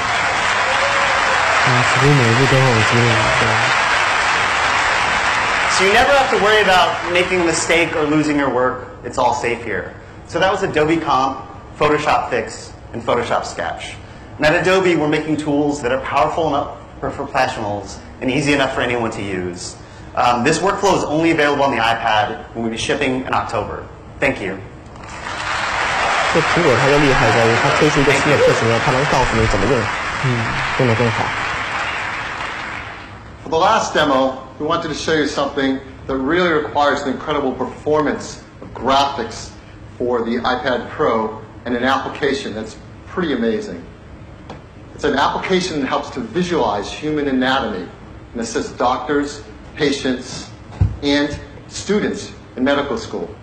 So you never have to worry about making a mistake or losing your work. It's all safe here. So that was Adobe Comp, Photoshop Fix, and Photoshop Sketch. And at Adobe, we're making tools that are powerful enough for professionals and easy enough for anyone to use. Um, this workflow is only available on the iPad and will be shipping in October. Thank you. 这苹果它的厉害在于，它推出一个新的特性呢，它能告诉你怎么用，嗯，用得更好。 For the last demo, we wanted to show you something that really requires an incredible performance of graphics for the iPad Pro and an application that's pretty amazing. It's an application that helps to visualize human anatomy and assists doctors, patients, and students in medical school.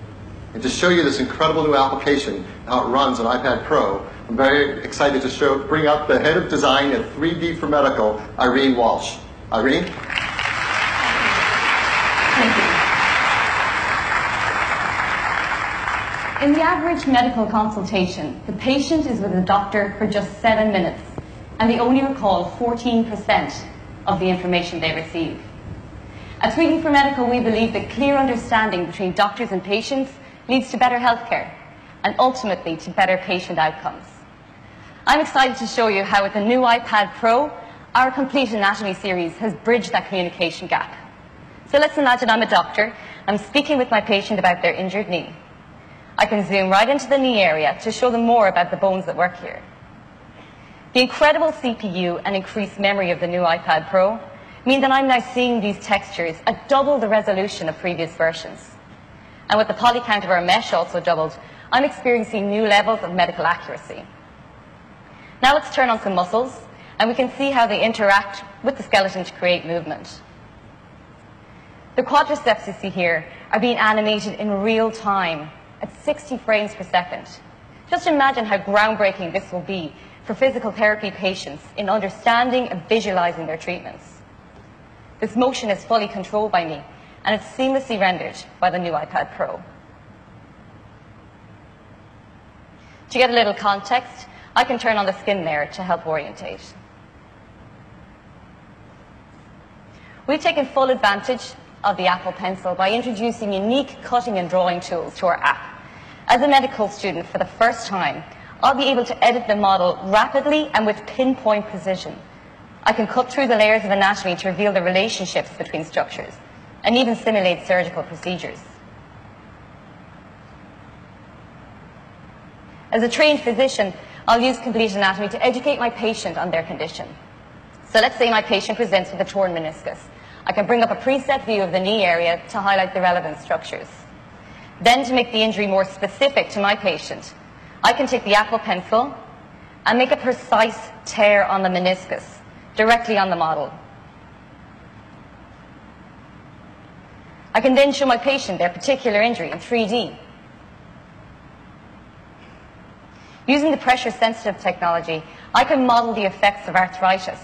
And to show you this incredible new application how it runs on iPad Pro, I'm very excited to show, bring up the head of design at 3D4Medical, Irene Walsh. Irene? In the average medical consultation, the patient is with the doctor for just seven minutes, and they only recall 14% of the information they receive. At 3D4Medical, we believe that clear understanding between doctors and patients leads to better healthcare, and ultimately to better patient outcomes. I'm excited to show you how with the new iPad Pro, our Complete Anatomy series has bridged that communication gap. So let's imagine I'm a doctor. I'm speaking with my patient about their injured knee. I can zoom right into the knee area to show them more about the bones that work here. The incredible CPU and increased memory of the new iPad Pro mean that I'm now seeing these textures at double the resolution of previous versions. And with the poly count of our mesh also doubled, I'm experiencing new levels of medical accuracy. Now let's turn on some muscles, and we can see how they interact with the skeleton to create movement. The quadriceps you see here are being animated in real time at 60 frames per second. Just imagine how groundbreaking this will be for physical therapy patients in understanding and visualizing their treatments. This motion is fully controlled by me, and it's seamlessly rendered by the new iPad Pro. To get a little context, I can turn on the skin layer to help orientate. We've taken full advantage of the Apple Pencil by introducing unique cutting and drawing tools to our app. As a medical student for the first time, I'll be able to edit the model rapidly and with pinpoint precision. I can cut through the layers of anatomy to reveal the relationships between structures and even simulate surgical procedures. As a trained physician, I'll use complete anatomy to educate my patient on their condition. So let's say my patient presents with a torn meniscus. I can bring up a preset view of the knee area to highlight the relevant structures. Then to make the injury more specific to my patient, I can take the Apple Pencil and make a precise tear on the meniscus directly on the model. I can then show my patient their particular injury in 3D. Using the pressure-sensitive technology, I can model the effects of arthritis,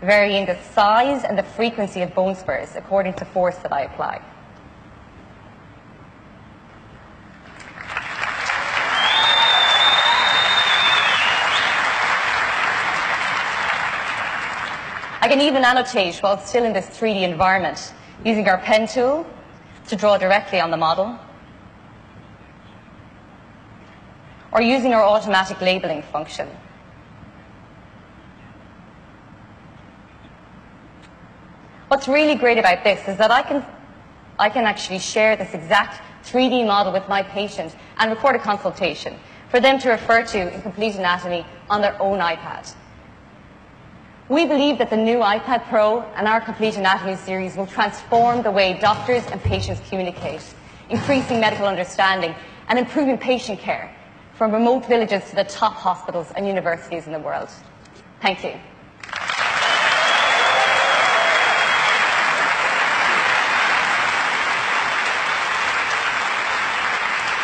varying the size and the frequency of bone spurs according to force that I apply. Can even annotate while still in this 3D environment using our pen tool to draw directly on the model or using our automatic labeling function. What's really great about this is that I can, I can actually share this exact 3D model with my patient and record a consultation for them to refer to in Complete Anatomy on their own iPad. We believe that the new iPad Pro and our Complete Anatomy series will transform the way doctors and patients communicate, increasing medical understanding and improving patient care from remote villages to the top hospitals and universities in the world. Thank you.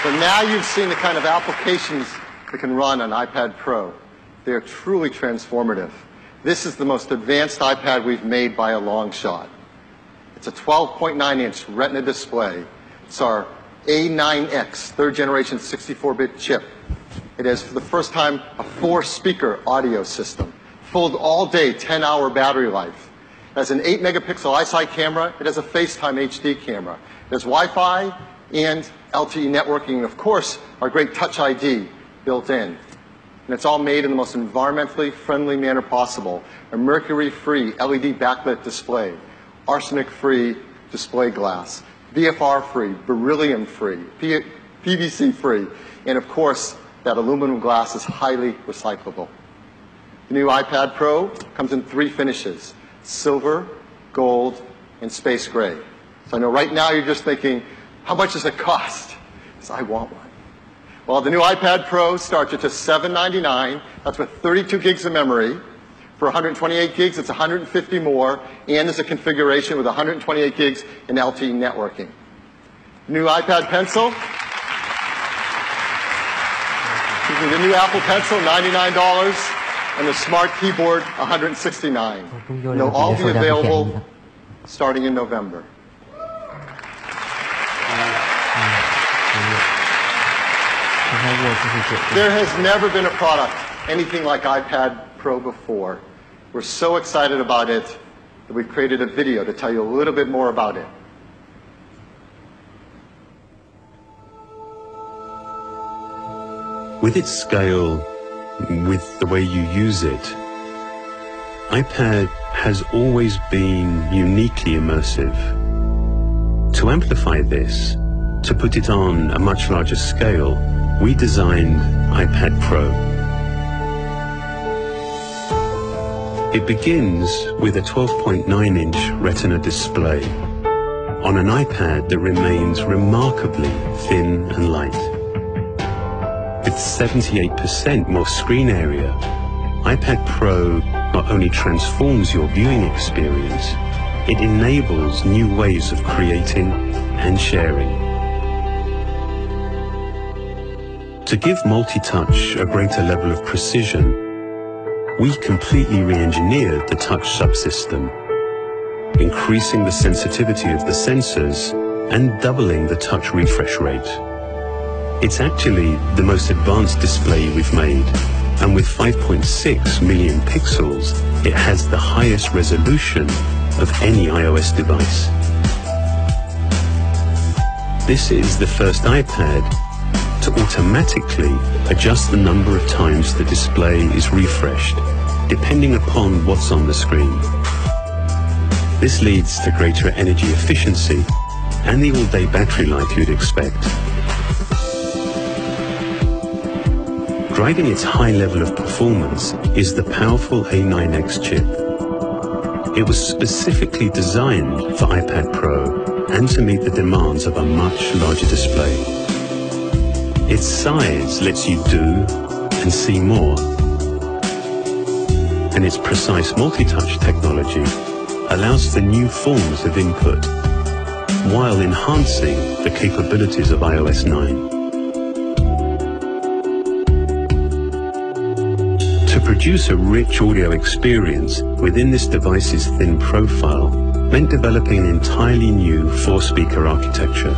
So now you've seen the kind of applications that can run on iPad Pro. They are truly transformative. This is the most advanced iPad we've made by a long shot. It's a 12.9 inch Retina display. It's our A9X, third generation 64 bit chip. It has, for the first time, a four speaker audio system. Full all day, 10 hour battery life. It has an 8 megapixel iSight camera. It has a FaceTime HD camera. It has Wi Fi and LTE networking, and of course, our great Touch ID built in and it's all made in the most environmentally friendly manner possible. A mercury-free LED backlit display, arsenic-free display glass, BFR-free, beryllium-free, PVC-free, and of course, that aluminum glass is highly recyclable. The new iPad Pro comes in three finishes, silver, gold, and space gray. So I know right now you're just thinking, how much does it cost? Because I want one. Well, the new iPad Pro starts at just 799. That's with 32 gigs of memory. For 128 gigs, it's 150 more, and there's a configuration with 128 gigs in LTE networking. New iPad Pencil. the new Apple Pencil, $99, and the Smart Keyboard, $169. They'll all be available starting in November. There has never been a product anything like iPad Pro before. We're so excited about it that we've created a video to tell you a little bit more about it. With its scale, with the way you use it, iPad has always been uniquely immersive. To amplify this, to put it on a much larger scale, we designed iPad Pro. It begins with a 12.9-inch Retina display on an iPad that remains remarkably thin and light. With 78% more screen area, iPad Pro not only transforms your viewing experience, it enables new ways of creating and sharing. To give multi-touch a greater level of precision, we completely re-engineered the touch subsystem, increasing the sensitivity of the sensors and doubling the touch refresh rate. It's actually the most advanced display we've made, and with 5.6 million pixels, it has the highest resolution of any iOS device. This is the first iPad to automatically adjust the number of times the display is refreshed, depending upon what's on the screen. This leads to greater energy efficiency and the all-day battery life you'd expect. Driving its high level of performance is the powerful A9X chip. It was specifically designed for iPad Pro and to meet the demands of a much larger display. Its size lets you do and see more. And its precise multi-touch technology allows for new forms of input while enhancing the capabilities of iOS 9. To produce a rich audio experience within this device's thin profile meant developing an entirely new four-speaker architecture.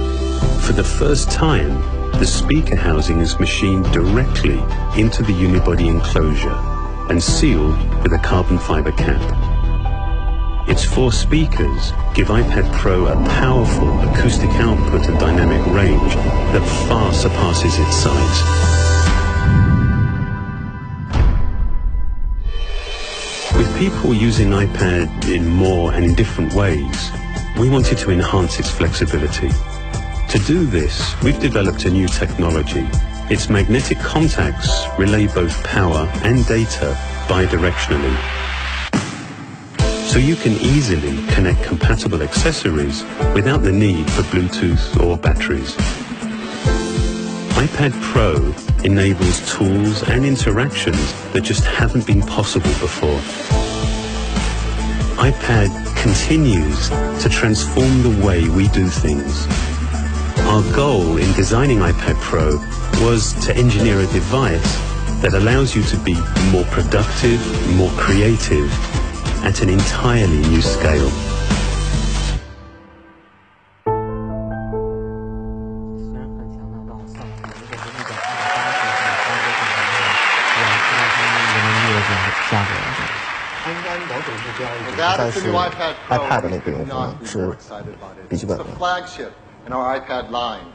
For the first time, the speaker housing is machined directly into the unibody enclosure and sealed with a carbon fiber cap. Its four speakers give iPad Pro a powerful acoustic output and dynamic range that far surpasses its size. With people using iPad in more and in different ways, we wanted to enhance its flexibility. To do this, we've developed a new technology. Its magnetic contacts relay both power and data bidirectionally. So you can easily connect compatible accessories without the need for Bluetooth or batteries. iPad Pro enables tools and interactions that just haven't been possible before. iPad continues to transform the way we do things. Our goal in designing iPad Pro was to engineer a device that allows you to be more productive, more creative, at an entirely new scale. 但是 iPad 那个用户是笔记本的。 In our iPad line.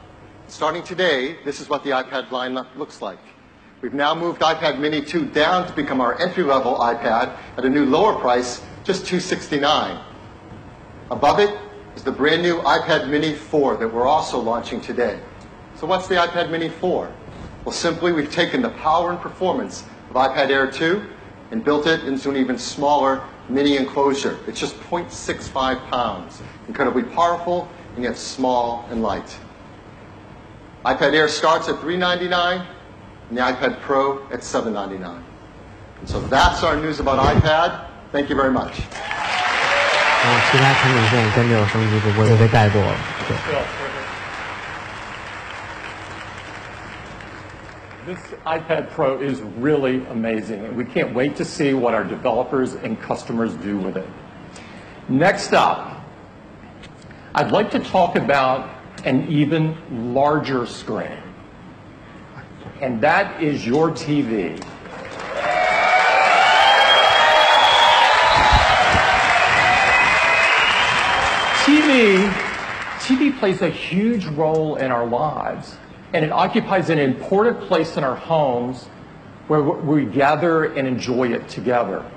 Starting today, this is what the iPad line looks like. We've now moved iPad Mini 2 down to become our entry-level iPad at a new lower price, just 269. Above it is the brand new iPad Mini 4 that we're also launching today. So what's the iPad Mini 4? Well, simply we've taken the power and performance of iPad Air 2 and built it into an even smaller mini enclosure. It's just 0.65 pounds. Incredibly powerful and yet small and light. iPad Air starts at $399 and the iPad Pro at $799. And so that's our news about iPad. Thank you very much. 然后其他产品线跟着有升级，只不过就被盖过了。对。 This iPad Pro is really amazing, and we can't wait to see what our developers and customers do with it. Next up, I'd like to talk about an even larger screen, and that is your TV. TV, TV plays a huge role in our lives, and it occupies an important place in our homes where we gather and enjoy it together.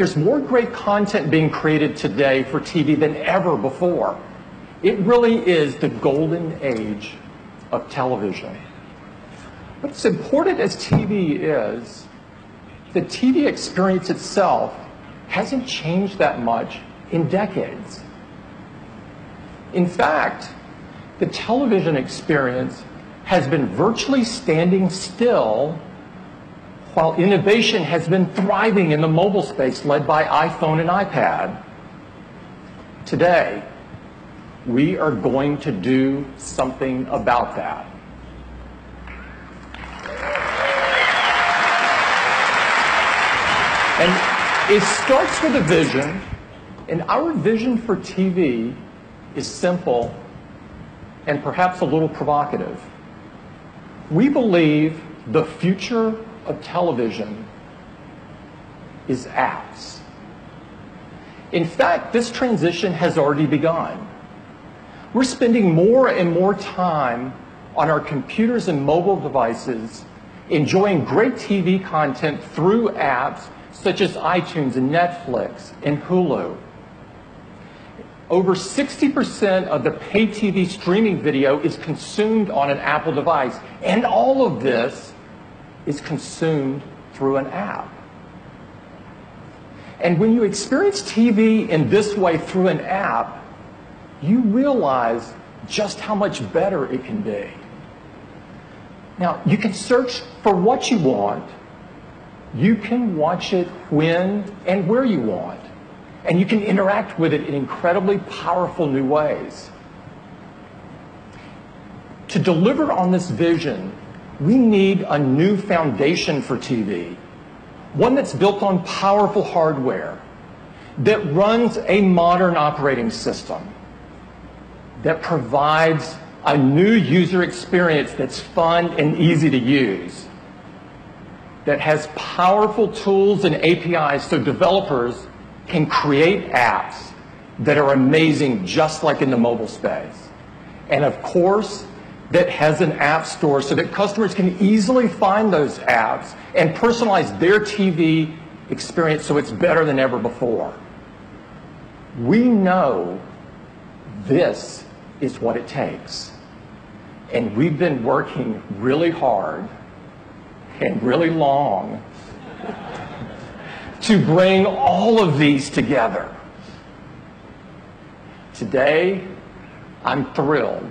There's more great content being created today for TV than ever before. It really is the golden age of television. But as important as TV is, the TV experience itself hasn't changed that much in decades. In fact, the television experience has been virtually standing still while innovation has been thriving in the mobile space led by iPhone and iPad. Today, we are going to do something about that. And it starts with a vision, and our vision for TV is simple and perhaps a little provocative. We believe the future of television is apps. In fact, this transition has already begun. We're spending more and more time on our computers and mobile devices enjoying great TV content through apps such as iTunes and Netflix and Hulu. Over 60% of the pay TV streaming video is consumed on an Apple device, and all of this is consumed through an app. And when you experience TV in this way through an app, you realize just how much better it can be. Now, you can search for what you want. You can watch it when and where you want. And you can interact with it in incredibly powerful new ways. To deliver on this vision, we need a new foundation for TV, one that's built on powerful hardware, that runs a modern operating system, that provides a new user experience that's fun and easy to use, that has powerful tools and APIs so developers can create apps that are amazing just like in the mobile space. And of course, that has an app store so that customers can easily find those apps and personalize their TV experience so it's better than ever before. We know this is what it takes. And we've been working really hard and really long to bring all of these together. Today, I'm thrilled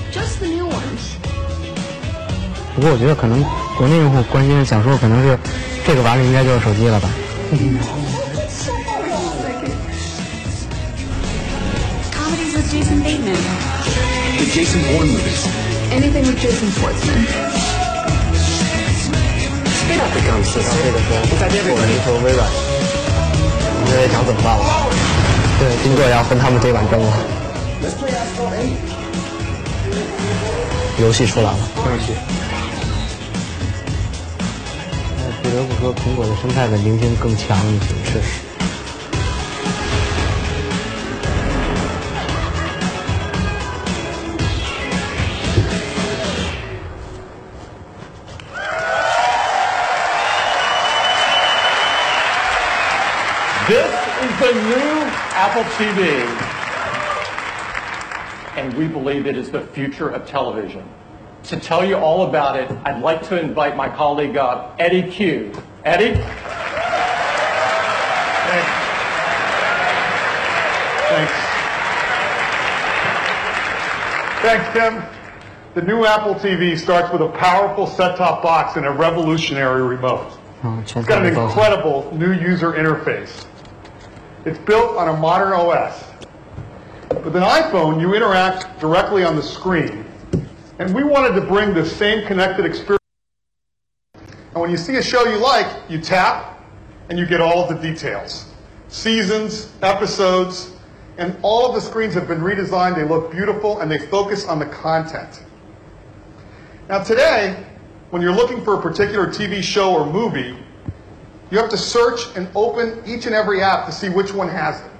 不过我觉得可能国内用户关心的、想说，可能是这个完了，应该就是手机了吧。The 想。怎么办了？对，苹果要跟他们对板争了。游戏出来了，游戏。得不说，苹果的生态稳定性更强一些。是。 This is the new Apple TV. And we believe it is the future of television. To tell you all about it, I'd like to invite my colleague uh, Eddy Cue. Eddy? Thanks. Thanks, Tim. The new Apple TV starts with a powerful set-top box and a revolutionary remote. It's got an incredible new user interface. It's built on a modern OS. With an iPhone, you interact directly on the screen. And we wanted to bring the same connected experience. And when you see a show you like, you tap and you get all of the details. Seasons, episodes, and all of the screens have been redesigned. They look beautiful and they focus on the content. Now today, when you're looking for a particular TV show or movie, you have to search and open each and every app to see which one has it.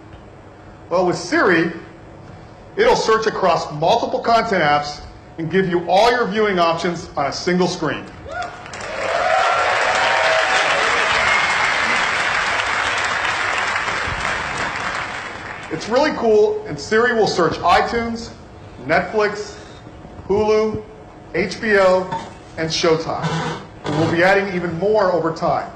Well, with Siri, it'll search across multiple content apps and give you all your viewing options on a single screen. It's really cool, and Siri will search iTunes, Netflix, Hulu, HBO, and Showtime. And we'll be adding even more over time.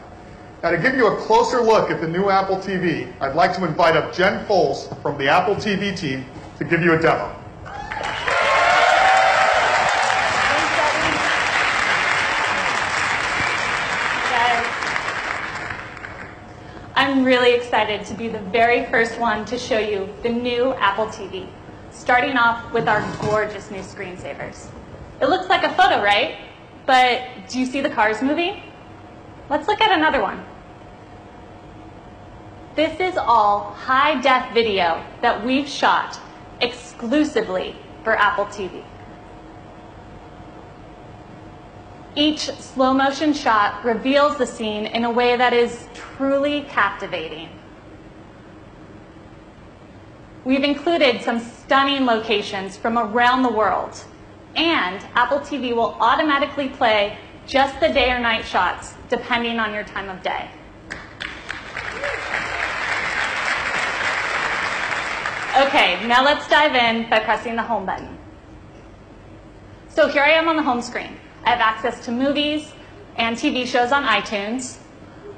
Now, to give you a closer look at the new Apple TV, I'd like to invite up Jen Folse from the Apple TV team to give you a demo. I'm really excited to be the very first one to show you the new Apple TV, starting off with our gorgeous new screensavers. It looks like a photo, right? But do you see the cars moving? Let's look at another one. This is all high def video that we've shot exclusively for Apple TV. Each slow motion shot reveals the scene in a way that is truly captivating. We've included some stunning locations from around the world, and Apple TV will automatically play just the day or night shots depending on your time of day. Okay, now let's dive in by pressing the home button. So here I am on the home screen. I have access to movies and TV shows on iTunes.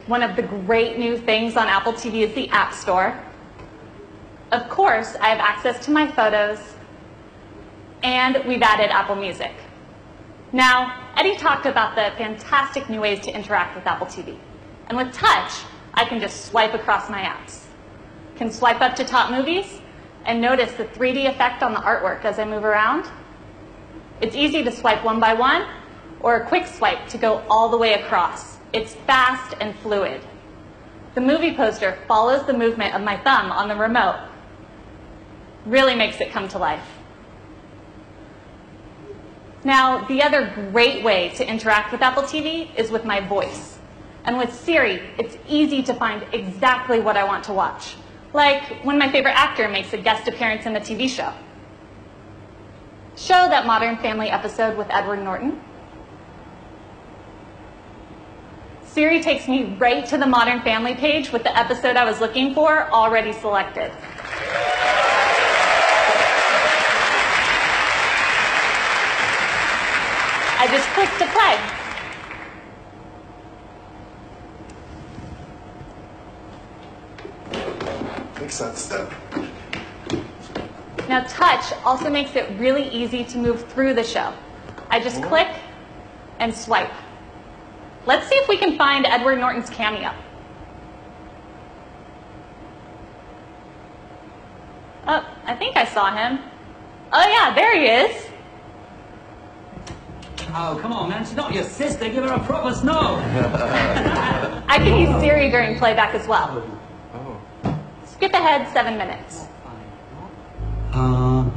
One of the great new things on Apple TV is the App Store. Of course, I have access to my photos, and we've added Apple Music. Now, Eddy talked about the fantastic new ways to interact with Apple TV. And with touch, I can just swipe across my apps. Can swipe up to top movies and notice the 3D effect on the artwork as I move around. It's easy to swipe one by one or a quick swipe to go all the way across. It's fast and fluid. The movie poster follows the movement of my thumb on the remote. Really makes it come to life. Now, the other great way to interact with Apple TV is with my voice. And with Siri, it's easy to find exactly what I want to watch like when my favorite actor makes a guest appearance in a TV show. Show that Modern Family episode with Edward Norton. Siri takes me right to the Modern Family page with the episode I was looking for already selected. I just click to play. Makes sense. Now touch also makes it really easy to move through the show. I just oh. click and swipe. Let's see if we can find Edward Norton's cameo. Oh, I think I saw him. Oh yeah, there he is. Oh, come on, man. She's not your sister. Give her a proper snow. (laughs) I can use Siri during playback as well. Oh. Skip ahead seven minutes. The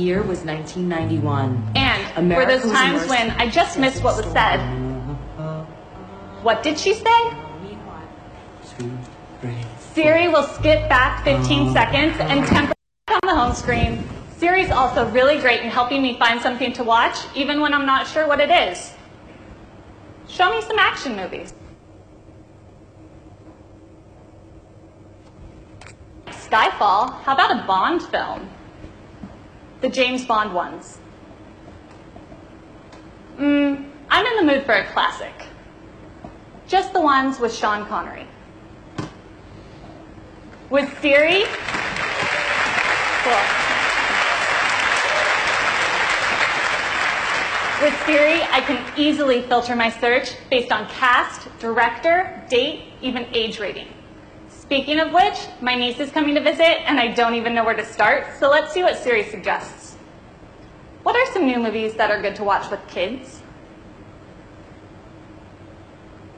year was 1991. And America for those times when I just missed what was said, what did she say? Siri will skip back 15 seconds and temper on the home screen. Siri's also really great in helping me find something to watch, even when I'm not sure what it is. Show me some action movies. Skyfall. How about a Bond film? The James Bond ones. Mm, I'm in the mood for a classic. Just the ones with Sean Connery. With Siri? Cool. With Siri, I can easily filter my search based on cast, director, date, even age rating. Speaking of which, my niece is coming to visit and I don't even know where to start, so let's see what Siri suggests. What are some new movies that are good to watch with kids?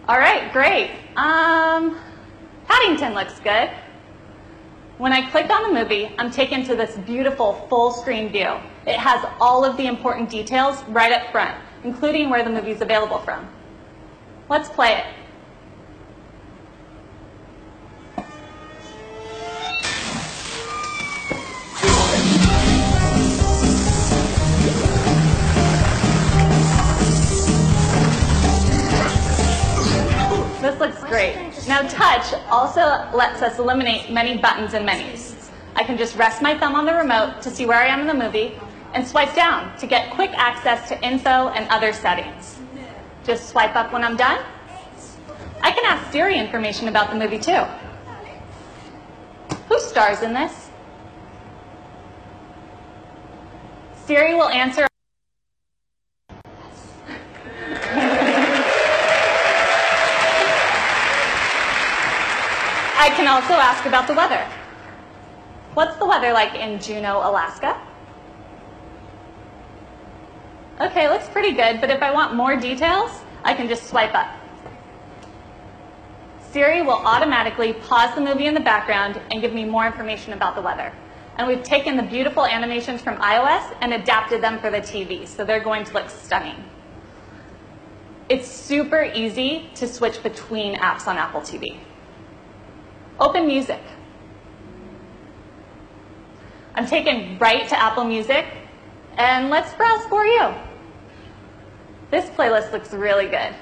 All right, great. Um, Paddington looks good. When I click on the movie, I'm taken to this beautiful full screen view. It has all of the important details right up front, including where the movie is available from. Let's play it. This looks great. Now touch also lets us eliminate many buttons and menus. I can just rest my thumb on the remote to see where I am in the movie and swipe down to get quick access to info and other settings. Just swipe up when I'm done. I can ask Siri information about the movie too. Who stars in this? Siri will answer I can also ask about the weather. What's the weather like in Juneau, Alaska? Okay, looks pretty good, but if I want more details, I can just swipe up. Siri will automatically pause the movie in the background and give me more information about the weather. And we've taken the beautiful animations from iOS and adapted them for the TV, so they're going to look stunning. It's super easy to switch between apps on Apple TV. Open Music. I'm taken right to Apple Music, and let's browse for you. This playlist looks really good.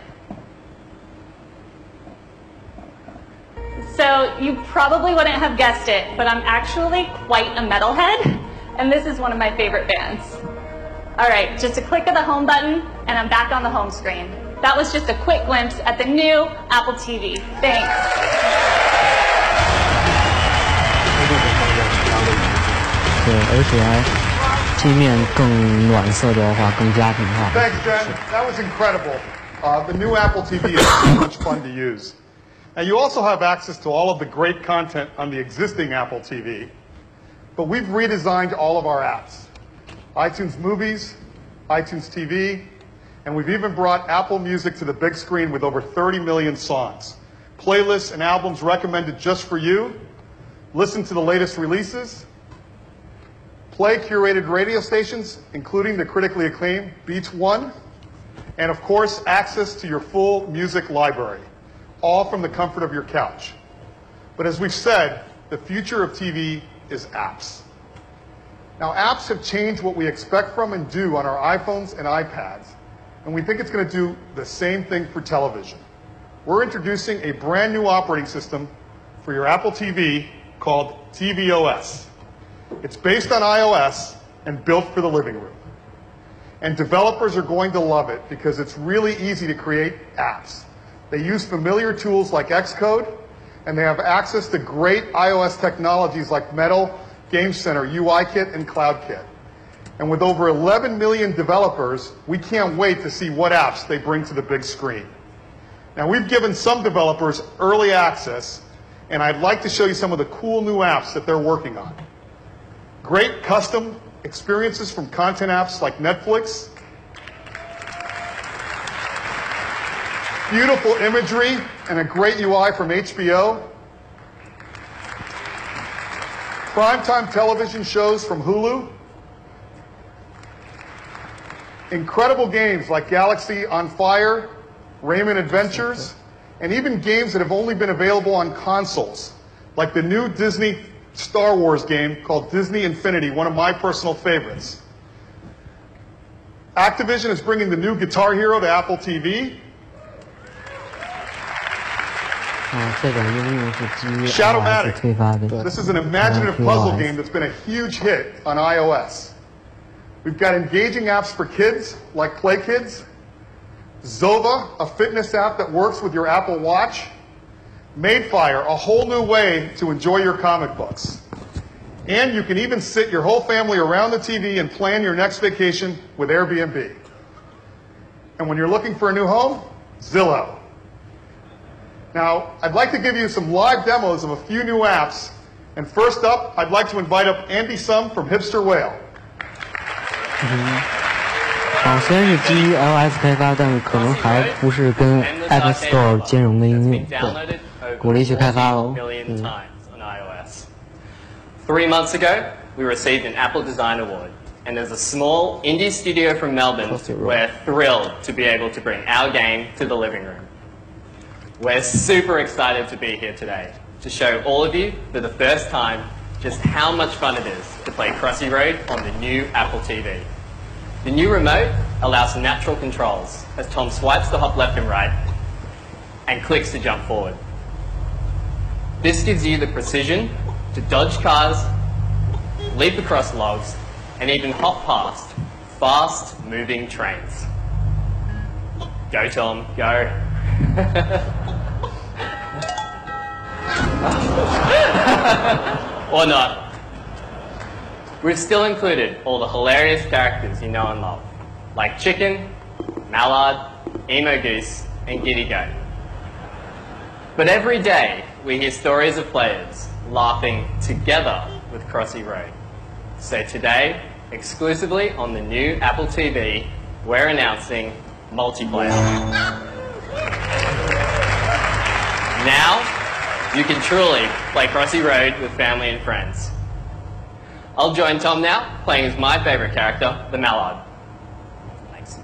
So you probably wouldn't have guessed it, but I'm actually quite a metalhead, and this is one of my favorite bands. All right, just a click of the home button, and I'm back on the home screen. That was just a quick glimpse at the new Apple TV. Thanks. 对，而且还界面更暖色调化，更家庭化。 Thanks, Jen. That was incredible. Uh, the new Apple TV is so much fun to use. And you also have access to all of the great content on the existing Apple TV. But we've redesigned all of our apps. iTunes Movies, iTunes TV, and we've even brought Apple Music to the big screen with over 30 million songs. Playlists and albums recommended just for you. Listen to the latest releases. Play curated radio stations, including the critically acclaimed Beats One. And of course, access to your full music library, all from the comfort of your couch. But as we've said, the future of TV is apps. Now, apps have changed what we expect from and do on our iPhones and iPads, and we think it's going to do the same thing for television. We're introducing a brand new operating system for your Apple TV called tvOS. It's based on iOS and built for the living room. And developers are going to love it because it's really easy to create apps. They use familiar tools like Xcode, and they have access to great iOS technologies like Metal, Game Center, UIKit, and CloudKit. And with over 11 million developers, we can't wait to see what apps they bring to the big screen. Now, we've given some developers early access, and I'd like to show you some of the cool new apps that they're working on. Great custom experiences from content apps like Netflix. Beautiful imagery and a great UI from HBO. Primetime television shows from Hulu. Incredible games like Galaxy on Fire, Rayman Adventures, and even games that have only been available on consoles, like the new Disney Star Wars game called Disney Infinity, one of my personal favorites. Activision is bringing the new Guitar Hero to Apple TV. Shadowmatic. This is an imaginative puzzle game that's been a huge hit on iOS. We've got engaging apps for kids, like PlayKids, Zova, a fitness app that works with your Apple Watch, Madefire, a whole new way to enjoy your comic books. And you can even sit your whole family around the TV and plan your next vacation with Airbnb. And when you're looking for a new home, Zillow. Now, I'd like to give you some live demos of a few new apps. And first up, I'd like to invite up Andy Sum from Hipster Whale. 嗯，好，虽然是基于 iOS 开发，但是可能还不是跟 App Store 兼容的应用。 对，鼓励去开发哦。 million 嗯 times on iOS. Three months ago, we received an Apple Design Award. And as a small indie studio from Melbourne, we're thrilled to be able to bring our game to the living room. We're super excited to be here today to show all of you for the first time just how much fun it is to play Crossy Road on the new Apple TV. The new remote allows natural controls as Tom swipes to hop left and right and clicks to jump forward. This gives you the precision to dodge cars, leap across logs, and even hop past fast moving trains. Go Tom, go. (laughs) or not. We've still included all the hilarious characters you know and love, like Chicken, Mallard, Emo Goose, and Giddy Goat. But every day, we hear stories of players laughing together with Crossy Road. So today, exclusively on the new Apple TV, we're announcing multiplayer. Now, you can truly play Crossy Road with family and friends. I'll join Tom now, playing as my favourite character, the Mallard. Thanks.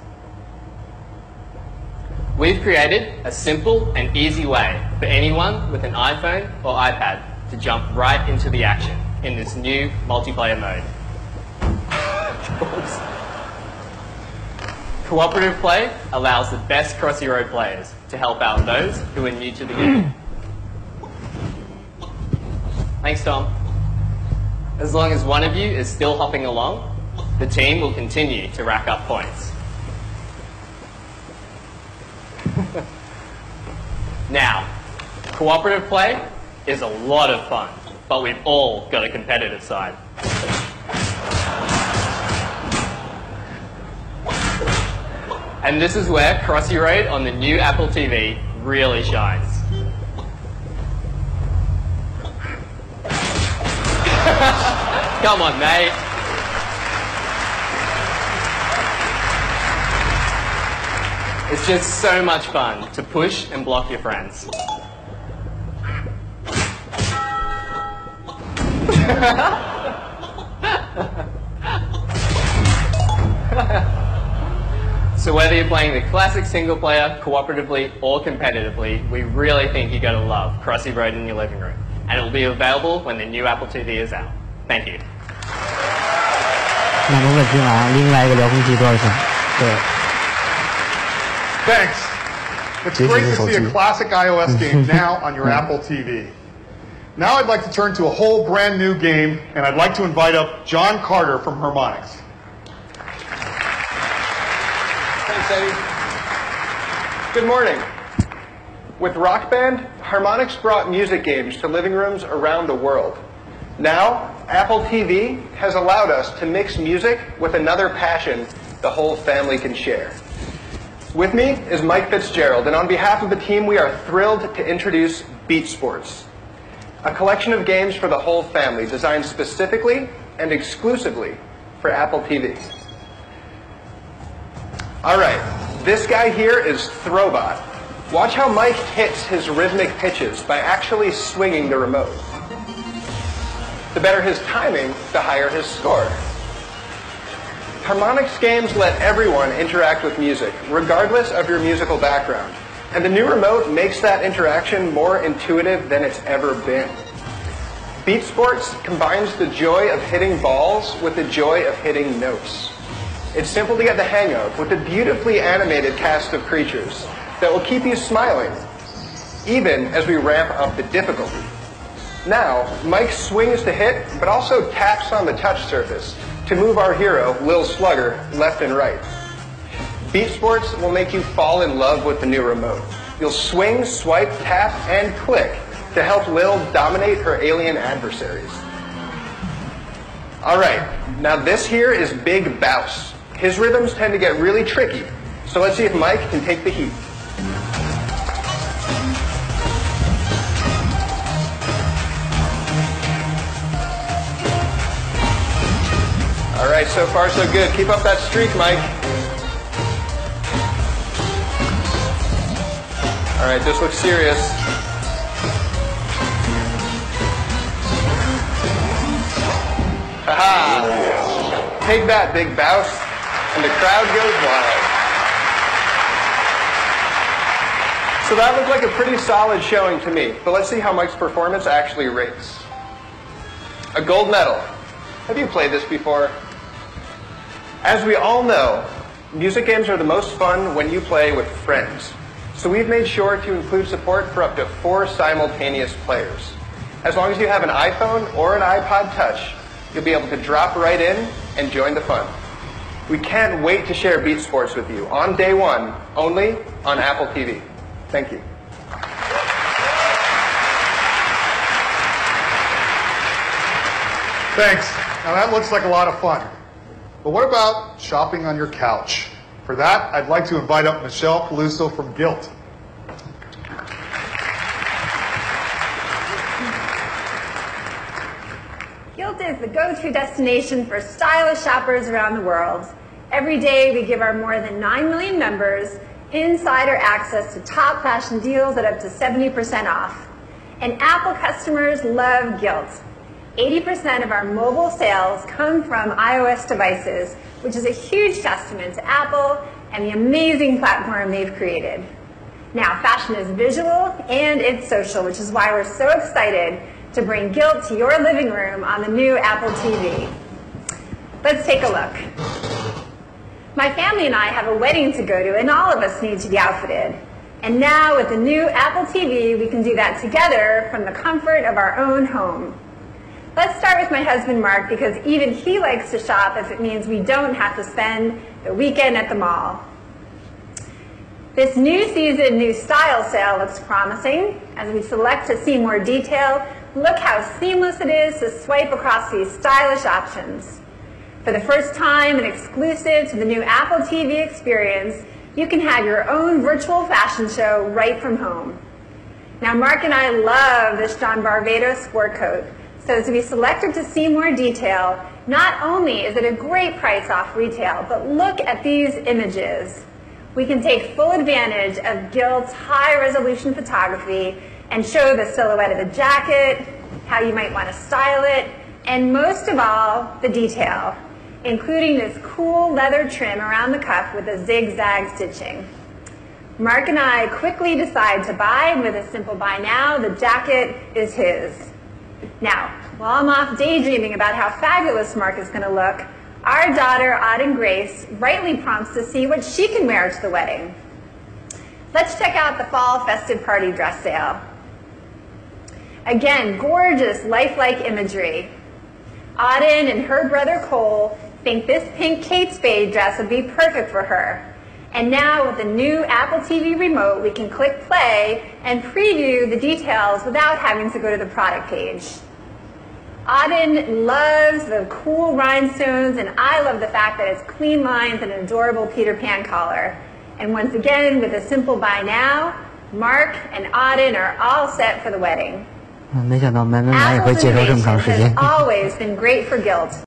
We've created a simple and easy way for anyone with an iPhone or iPad to jump right into the action in this new multiplayer mode. Cooperative play allows the best Crossy Road players to help out those who are new to the game. Thanks, Tom. As long as one of you is still hopping along, the team will continue to rack up points. (laughs) now, cooperative play is a lot of fun, but we've all got a competitive side. And this is where Crossy Road on the new Apple TV really shines. (laughs) Come on, mate. It's just so much fun to push and block your friends. (laughs) so whether you're playing the classic single player, cooperatively, or competitively, we really think you're going to love Crossy Road in your living room. And it will be available when the new Apple TV is out. Thank you. 那没问题啊，另外一个遥控器多少钱？对。 Thanks. It's great to see a classic iOS game (laughs) now on your Apple TV. Now I'd like to turn to a whole brand new game, and I'd like to invite up John Carter from Harmonix. Thanks, Eddy. Good morning. With Rock Band, Harmonix brought music games to living rooms around the world. Now, Apple TV has allowed us to mix music with another passion the whole family can share. With me is Mike Fitzgerald, and on behalf of the team, we are thrilled to introduce Beat Sports, a collection of games for the whole family designed specifically and exclusively for Apple TV. All right, this guy here is Throwbot. Watch how Mike hits his rhythmic pitches by actually swinging the remote. The better his timing, the higher his score. Harmonix games let everyone interact with music, regardless of your musical background. And the new remote makes that interaction more intuitive than it's ever been. Beat Sports combines the joy of hitting balls with the joy of hitting notes. It's simple to get the hang of with a beautifully animated cast of creatures that will keep you smiling, even as we ramp up the difficulty. Now, Mike swings to hit, but also taps on the touch surface to move our hero, Lil Slugger, left and right. Beat Sports will make you fall in love with the new remote. You'll swing, swipe, tap, and click to help Lil dominate her alien adversaries. All right, now this here is Big Bouse. His rhythms tend to get really tricky, so let's see if Mike can take the heat. All right, so far so good. Keep up that streak, Mike. All right, this looks serious. Haha! Take that, big bouse. And the crowd goes wild. So that looked like a pretty solid showing to me, but let's see how Mike's performance actually rates. A gold medal. Have you played this before? As we all know, music games are the most fun when you play with friends. So we've made sure to include support for up to four simultaneous players. As long as you have an iPhone or an iPod Touch, you'll be able to drop right in and join the fun. We can't wait to share Beat Sports with you on day one, only on Apple TV. Thank you. Thanks. Now that looks like a lot of fun. But what about shopping on your couch? For that, I'd like to invite up Michelle Peluso from Gilt. Gilt is the go-to destination for stylish shoppers around the world. Every day, we give our more than 9 million members insider access to top fashion deals at up to 70% off. And Apple customers love Gilt 80% of our mobile sales come from iOS devices, which is a huge testament to Apple and the amazing platform they've created. Now, fashion is visual and it's social, which is why we're so excited to bring Gilt to your living room on the new Apple TV. Let's take a look. My family and I have a wedding to go to, and all of us need to be outfitted. And now, with the new Apple TV, we can do that together from the comfort of our own home. Let's start with my husband, Mark, because even he likes to shop if it means we don't have to spend the weekend at the mall. This new season, new style sale looks promising. As we select to see more detail, look how seamless it is to swipe across these stylish options. For the first time and exclusive to the new Apple TV experience, you can have your own virtual fashion show right from home. Now, Mark and I love this John Varvatos sport coat. So as be selected to see more detail, not only is it a great price off retail, but look at these images we can take full advantage of Gilt's high resolution photography and show the silhouette of the jacket, how you might want to style it, and most of all, the detail, including this cool leather trim around the cuff with a zigzag stitching. Mark and I quickly decide to buy, and with a simple buy now, the jacket is his. Now, while I'm off daydreaming about how fabulous Mark is going to look, our daughter, Auden Grace, rightly prompts to see what she can wear to the wedding. Let's check out the fall festive party dress sale. Again, gorgeous, lifelike imagery. Auden and her brother Cole think this pink Kate Spade dress would be perfect for her. And now with the new Apple TV remote, we can click play and preview the details without having to go to the product page. Auden loves the cool rhinestones, and I love the fact that it's clean lines and an adorable Peter Pan collar. And once again, with a simple buy now, Mark and Auden are all set for the wedding. always been great for Gilt.